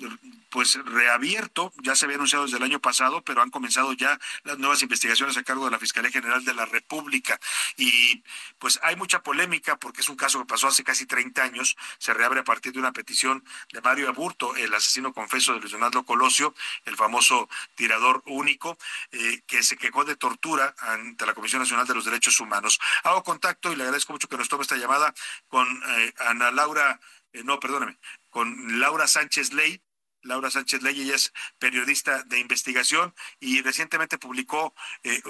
pues reabierto, ya se había anunciado desde el año pasado, pero han comenzado ya las nuevas investigaciones a cargo de la Fiscalía General de la República. Y pues hay mucha polémica porque es un caso que pasó hace casi 30 años, se reabre a partir de una petición de Mario Aburto, el asesino confeso de Luis Donaldo Colosio, el famoso tirador único, eh, que se quejó de tortura ante la Comisión Nacional de los Derechos Humanos. Hago contacto y le agradezco mucho que nos tome esta llamada con eh, Ana Laura, eh, no, perdóname, con Laura Sánchez Ley, Laura Sánchez Ley, ella es periodista de investigación y recientemente publicó eh,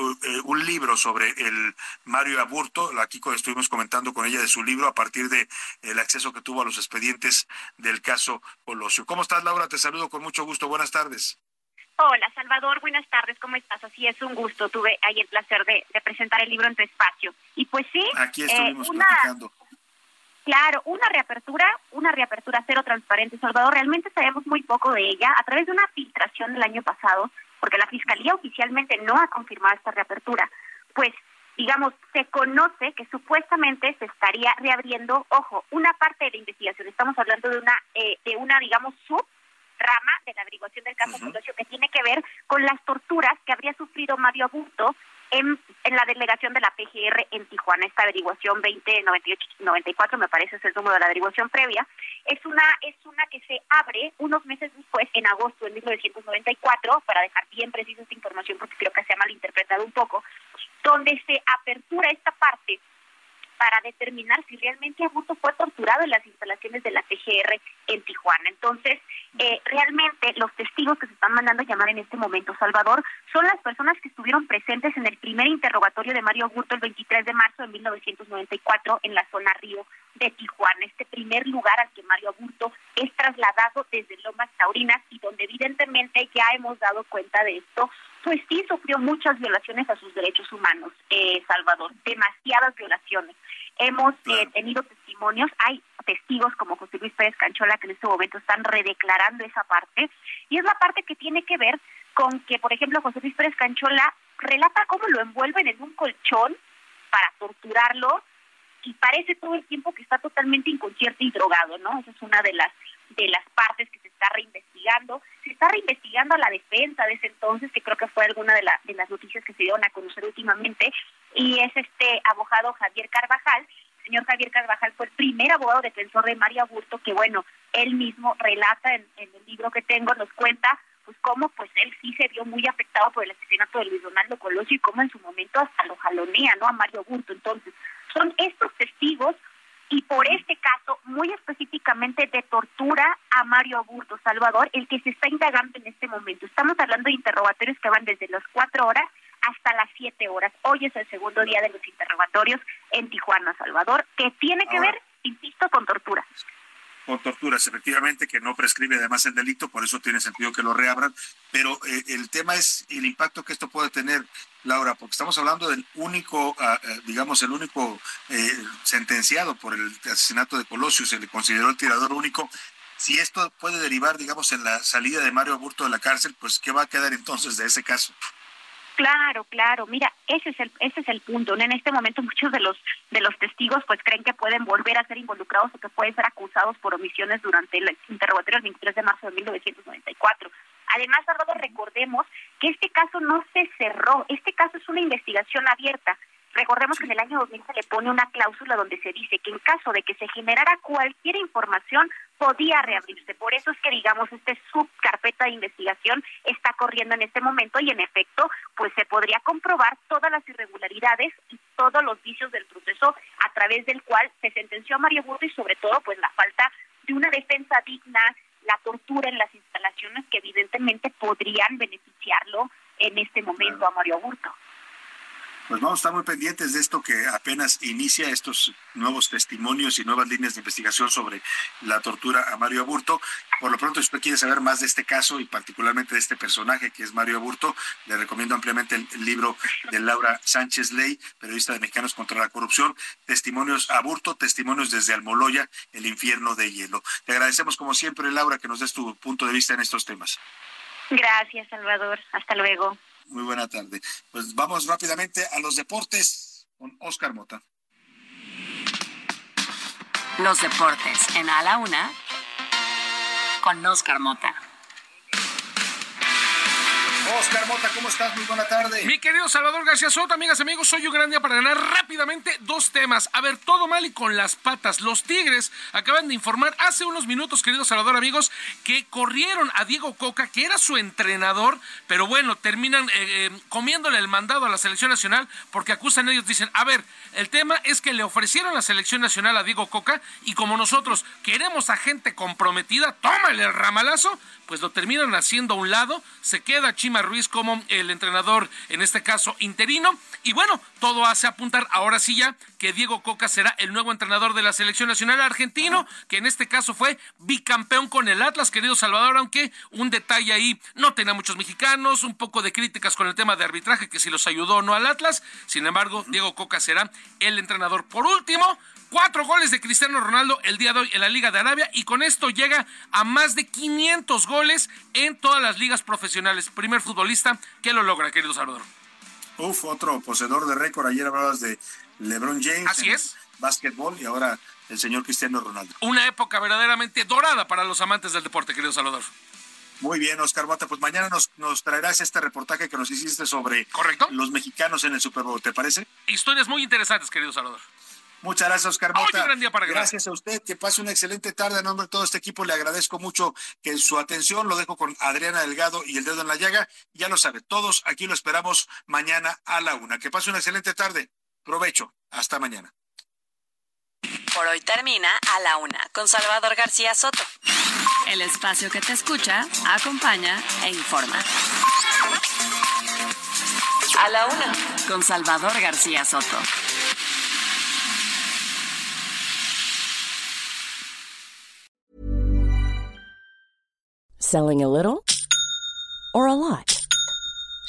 un libro sobre el Mario Aburto. Aquí estuvimos comentando con ella de su libro a partir de el acceso que tuvo a los expedientes del caso Colosio. ¿Cómo estás, Laura? Te saludo con mucho gusto. Buenas tardes. Hola, Salvador, buenas tardes, ¿cómo estás? Así es un gusto, tuve ahí el placer de, presentar el libro en tu espacio. Y pues sí, aquí estuvimos eh, platicando. Claro, una reapertura, una reapertura cero transparente, Salvador, realmente sabemos muy poco de ella. A través de una filtración del año pasado, porque la Fiscalía oficialmente no ha confirmado esta reapertura, pues digamos, se conoce que supuestamente se estaría reabriendo, ojo, una parte de la investigación, estamos hablando de una, eh, de una digamos, sub rama de la averiguación del caso uh que tiene que ver con las torturas que habría sufrido Mario Augusto en, la delegación de la PGR en Tijuana. Esta averiguación 2098-94, me parece es el número de la averiguación previa, es una, es una que se abre unos meses después, en agosto de 1994, para dejar bien precisa esta información porque creo que se ha malinterpretado un poco, donde se apertura esta parte para determinar si realmente Abuto fue torturado en las instalaciones de la PGR en Tijuana. Entonces, eh, realmente los testigos que se están mandando a llamar en este momento, Salvador, son las personas que estuvieron presentes en el primer interrogatorio de Mario Augusto el 23 de marzo de 1994 en la zona Río de Tijuana, este primer lugar al que Mario Aburto es trasladado desde Lomas Taurinas y donde evidentemente ya hemos dado cuenta de esto, pues sí sufrió muchas violaciones a sus derechos humanos, eh, Salvador, demasiadas violaciones. Hemos eh, tenido testimonios, hay testigos como José Luis Pérez Canchola que en este momento están redeclarando esa parte, y es la parte que tiene que ver con que, por ejemplo, José Luis Pérez Canchola relata cómo lo envuelven en un colchón para torturarlo y parece todo el tiempo que está totalmente inconsciente y drogado, ¿no? Esa es una de las de las partes que se está reinvestigando. Se está reinvestigando a la defensa de ese entonces, que creo que fue alguna de, de las noticias que se dieron a conocer últimamente, y es este abogado Javier Carvajal. El señor Javier Carvajal fue el primer abogado defensor de María Burto, que bueno, él mismo relata en, en el libro que tengo, nos cuenta pues cómo pues él sí se vio muy afectado por el asesinato de Luis Donaldo Colosio y cómo en su momento hasta lo jalonea, ¿no? A Mario Burto. Entonces, son estos testigos y por este caso, muy específicamente de tortura a Mario Aburto Salvador, el que se está indagando en este momento. Estamos hablando de interrogatorios que van desde las cuatro horas hasta las siete horas. Hoy es el segundo día de los interrogatorios en Tijuana, Salvador, que tiene que ver, insisto, con tortura con torturas, efectivamente, que no prescribe además el delito, por eso tiene sentido que lo reabran, pero eh, el tema es el impacto que esto puede tener, Laura, porque estamos hablando del único, eh, digamos, el único eh, sentenciado por el asesinato de Colosio, se le consideró el tirador único. Si esto puede derivar, digamos, en la salida de Mario Aburto de la cárcel, pues ¿qué va a quedar entonces de ese caso? Claro, claro. Mira, ese es el ese es el punto. En este momento muchos de los de los testigos pues creen que pueden volver a ser involucrados o que pueden ser acusados por omisiones durante el interrogatorio del 23 de marzo de 1994. Además, recordemos que este caso no se cerró. Este caso es una investigación abierta. Recordemos que en el año 2000 se le pone una cláusula donde se dice que en caso de que se generara cualquier información podía reabrirse. Por eso es que, digamos, este subcarpeta de investigación está corriendo en este momento y, en efecto, pues se podría comprobar todas las irregularidades y todos los vicios del proceso a través del cual se sentenció a Mario Burto y, sobre todo, pues la falta de una defensa digna, la tortura en las instalaciones que evidentemente podrían beneficiarlo en este momento a Mario Burto pues vamos a estar muy pendientes de esto que apenas inicia estos nuevos testimonios y nuevas líneas de investigación sobre la tortura a Mario Aburto. Por lo pronto, si usted quiere saber más de este caso y particularmente de este personaje que es Mario Aburto, le recomiendo ampliamente el, libro de Laura Sánchez Ley, periodista de Mexicanos contra la Corrupción, Testimonios Aburto, Testimonios desde Almoloya, el infierno de hielo. Te agradecemos como siempre, Laura, que nos des tu punto de vista en estos temas. Gracias, Salvador. Hasta luego. Muy buena tarde. Pues vamos rápidamente a los deportes con Oscar Mota. Los deportes en A la Una con Oscar Mota. Oscar Mota, ¿cómo estás? Muy buena tarde. Mi querido Salvador García Soto, amigas amigos, soy un gran para ganar rápidamente dos temas. A ver, todo mal y con las patas. Los Tigres acaban de informar hace unos minutos, querido Salvador, amigos, que corrieron a Diego Coca, que era su entrenador, pero bueno, terminan eh, eh, comiéndole el mandado a la selección nacional porque acusan ellos, dicen, a ver, el tema es que le ofrecieron la selección nacional a Diego Coca y como nosotros queremos a gente comprometida, tómale el ramalazo, pues lo terminan haciendo a un lado, se queda Chima Ruiz como el entrenador, en este caso interino, y bueno, todo hace apuntar ahora sí ya que Diego Coca será el nuevo entrenador de la selección nacional argentino, que en este caso fue bicampeón con el Atlas, querido Salvador, aunque un detalle ahí, no tenía muchos mexicanos, un poco de críticas con el tema de arbitraje, que si los ayudó o no al Atlas, sin embargo, Diego Coca será el entrenador. Por último, Cuatro goles de Cristiano Ronaldo el día de hoy en la Liga de Arabia y con esto llega a más de 500 goles en todas las ligas profesionales. Primer futbolista que lo logra, querido Salvador. Uf, otro poseedor de récord. Ayer hablabas de LeBron James. Así es. Básquetbol y ahora el señor Cristiano Ronaldo. Una época verdaderamente dorada para los amantes del deporte, querido Salvador. Muy bien, Oscar Bota. Pues mañana nos, nos traerás este reportaje que nos hiciste sobre ¿Correcto? los mexicanos en el Super Bowl. ¿Te parece? Historias muy interesantes, querido Salvador. Muchas gracias, Oscar Mota. gran día para. Gracias a usted, que pase una excelente tarde. En nombre de todo este equipo, le agradezco mucho que su atención lo dejo con Adriana Delgado y el dedo en la llaga. Ya lo sabe, todos aquí lo esperamos mañana a la una. Que pase una excelente tarde. Provecho. Hasta mañana. Por hoy termina A la Una con Salvador García Soto. El espacio que te escucha, acompaña e informa. A la Una con Salvador García Soto. Selling a little or a lot?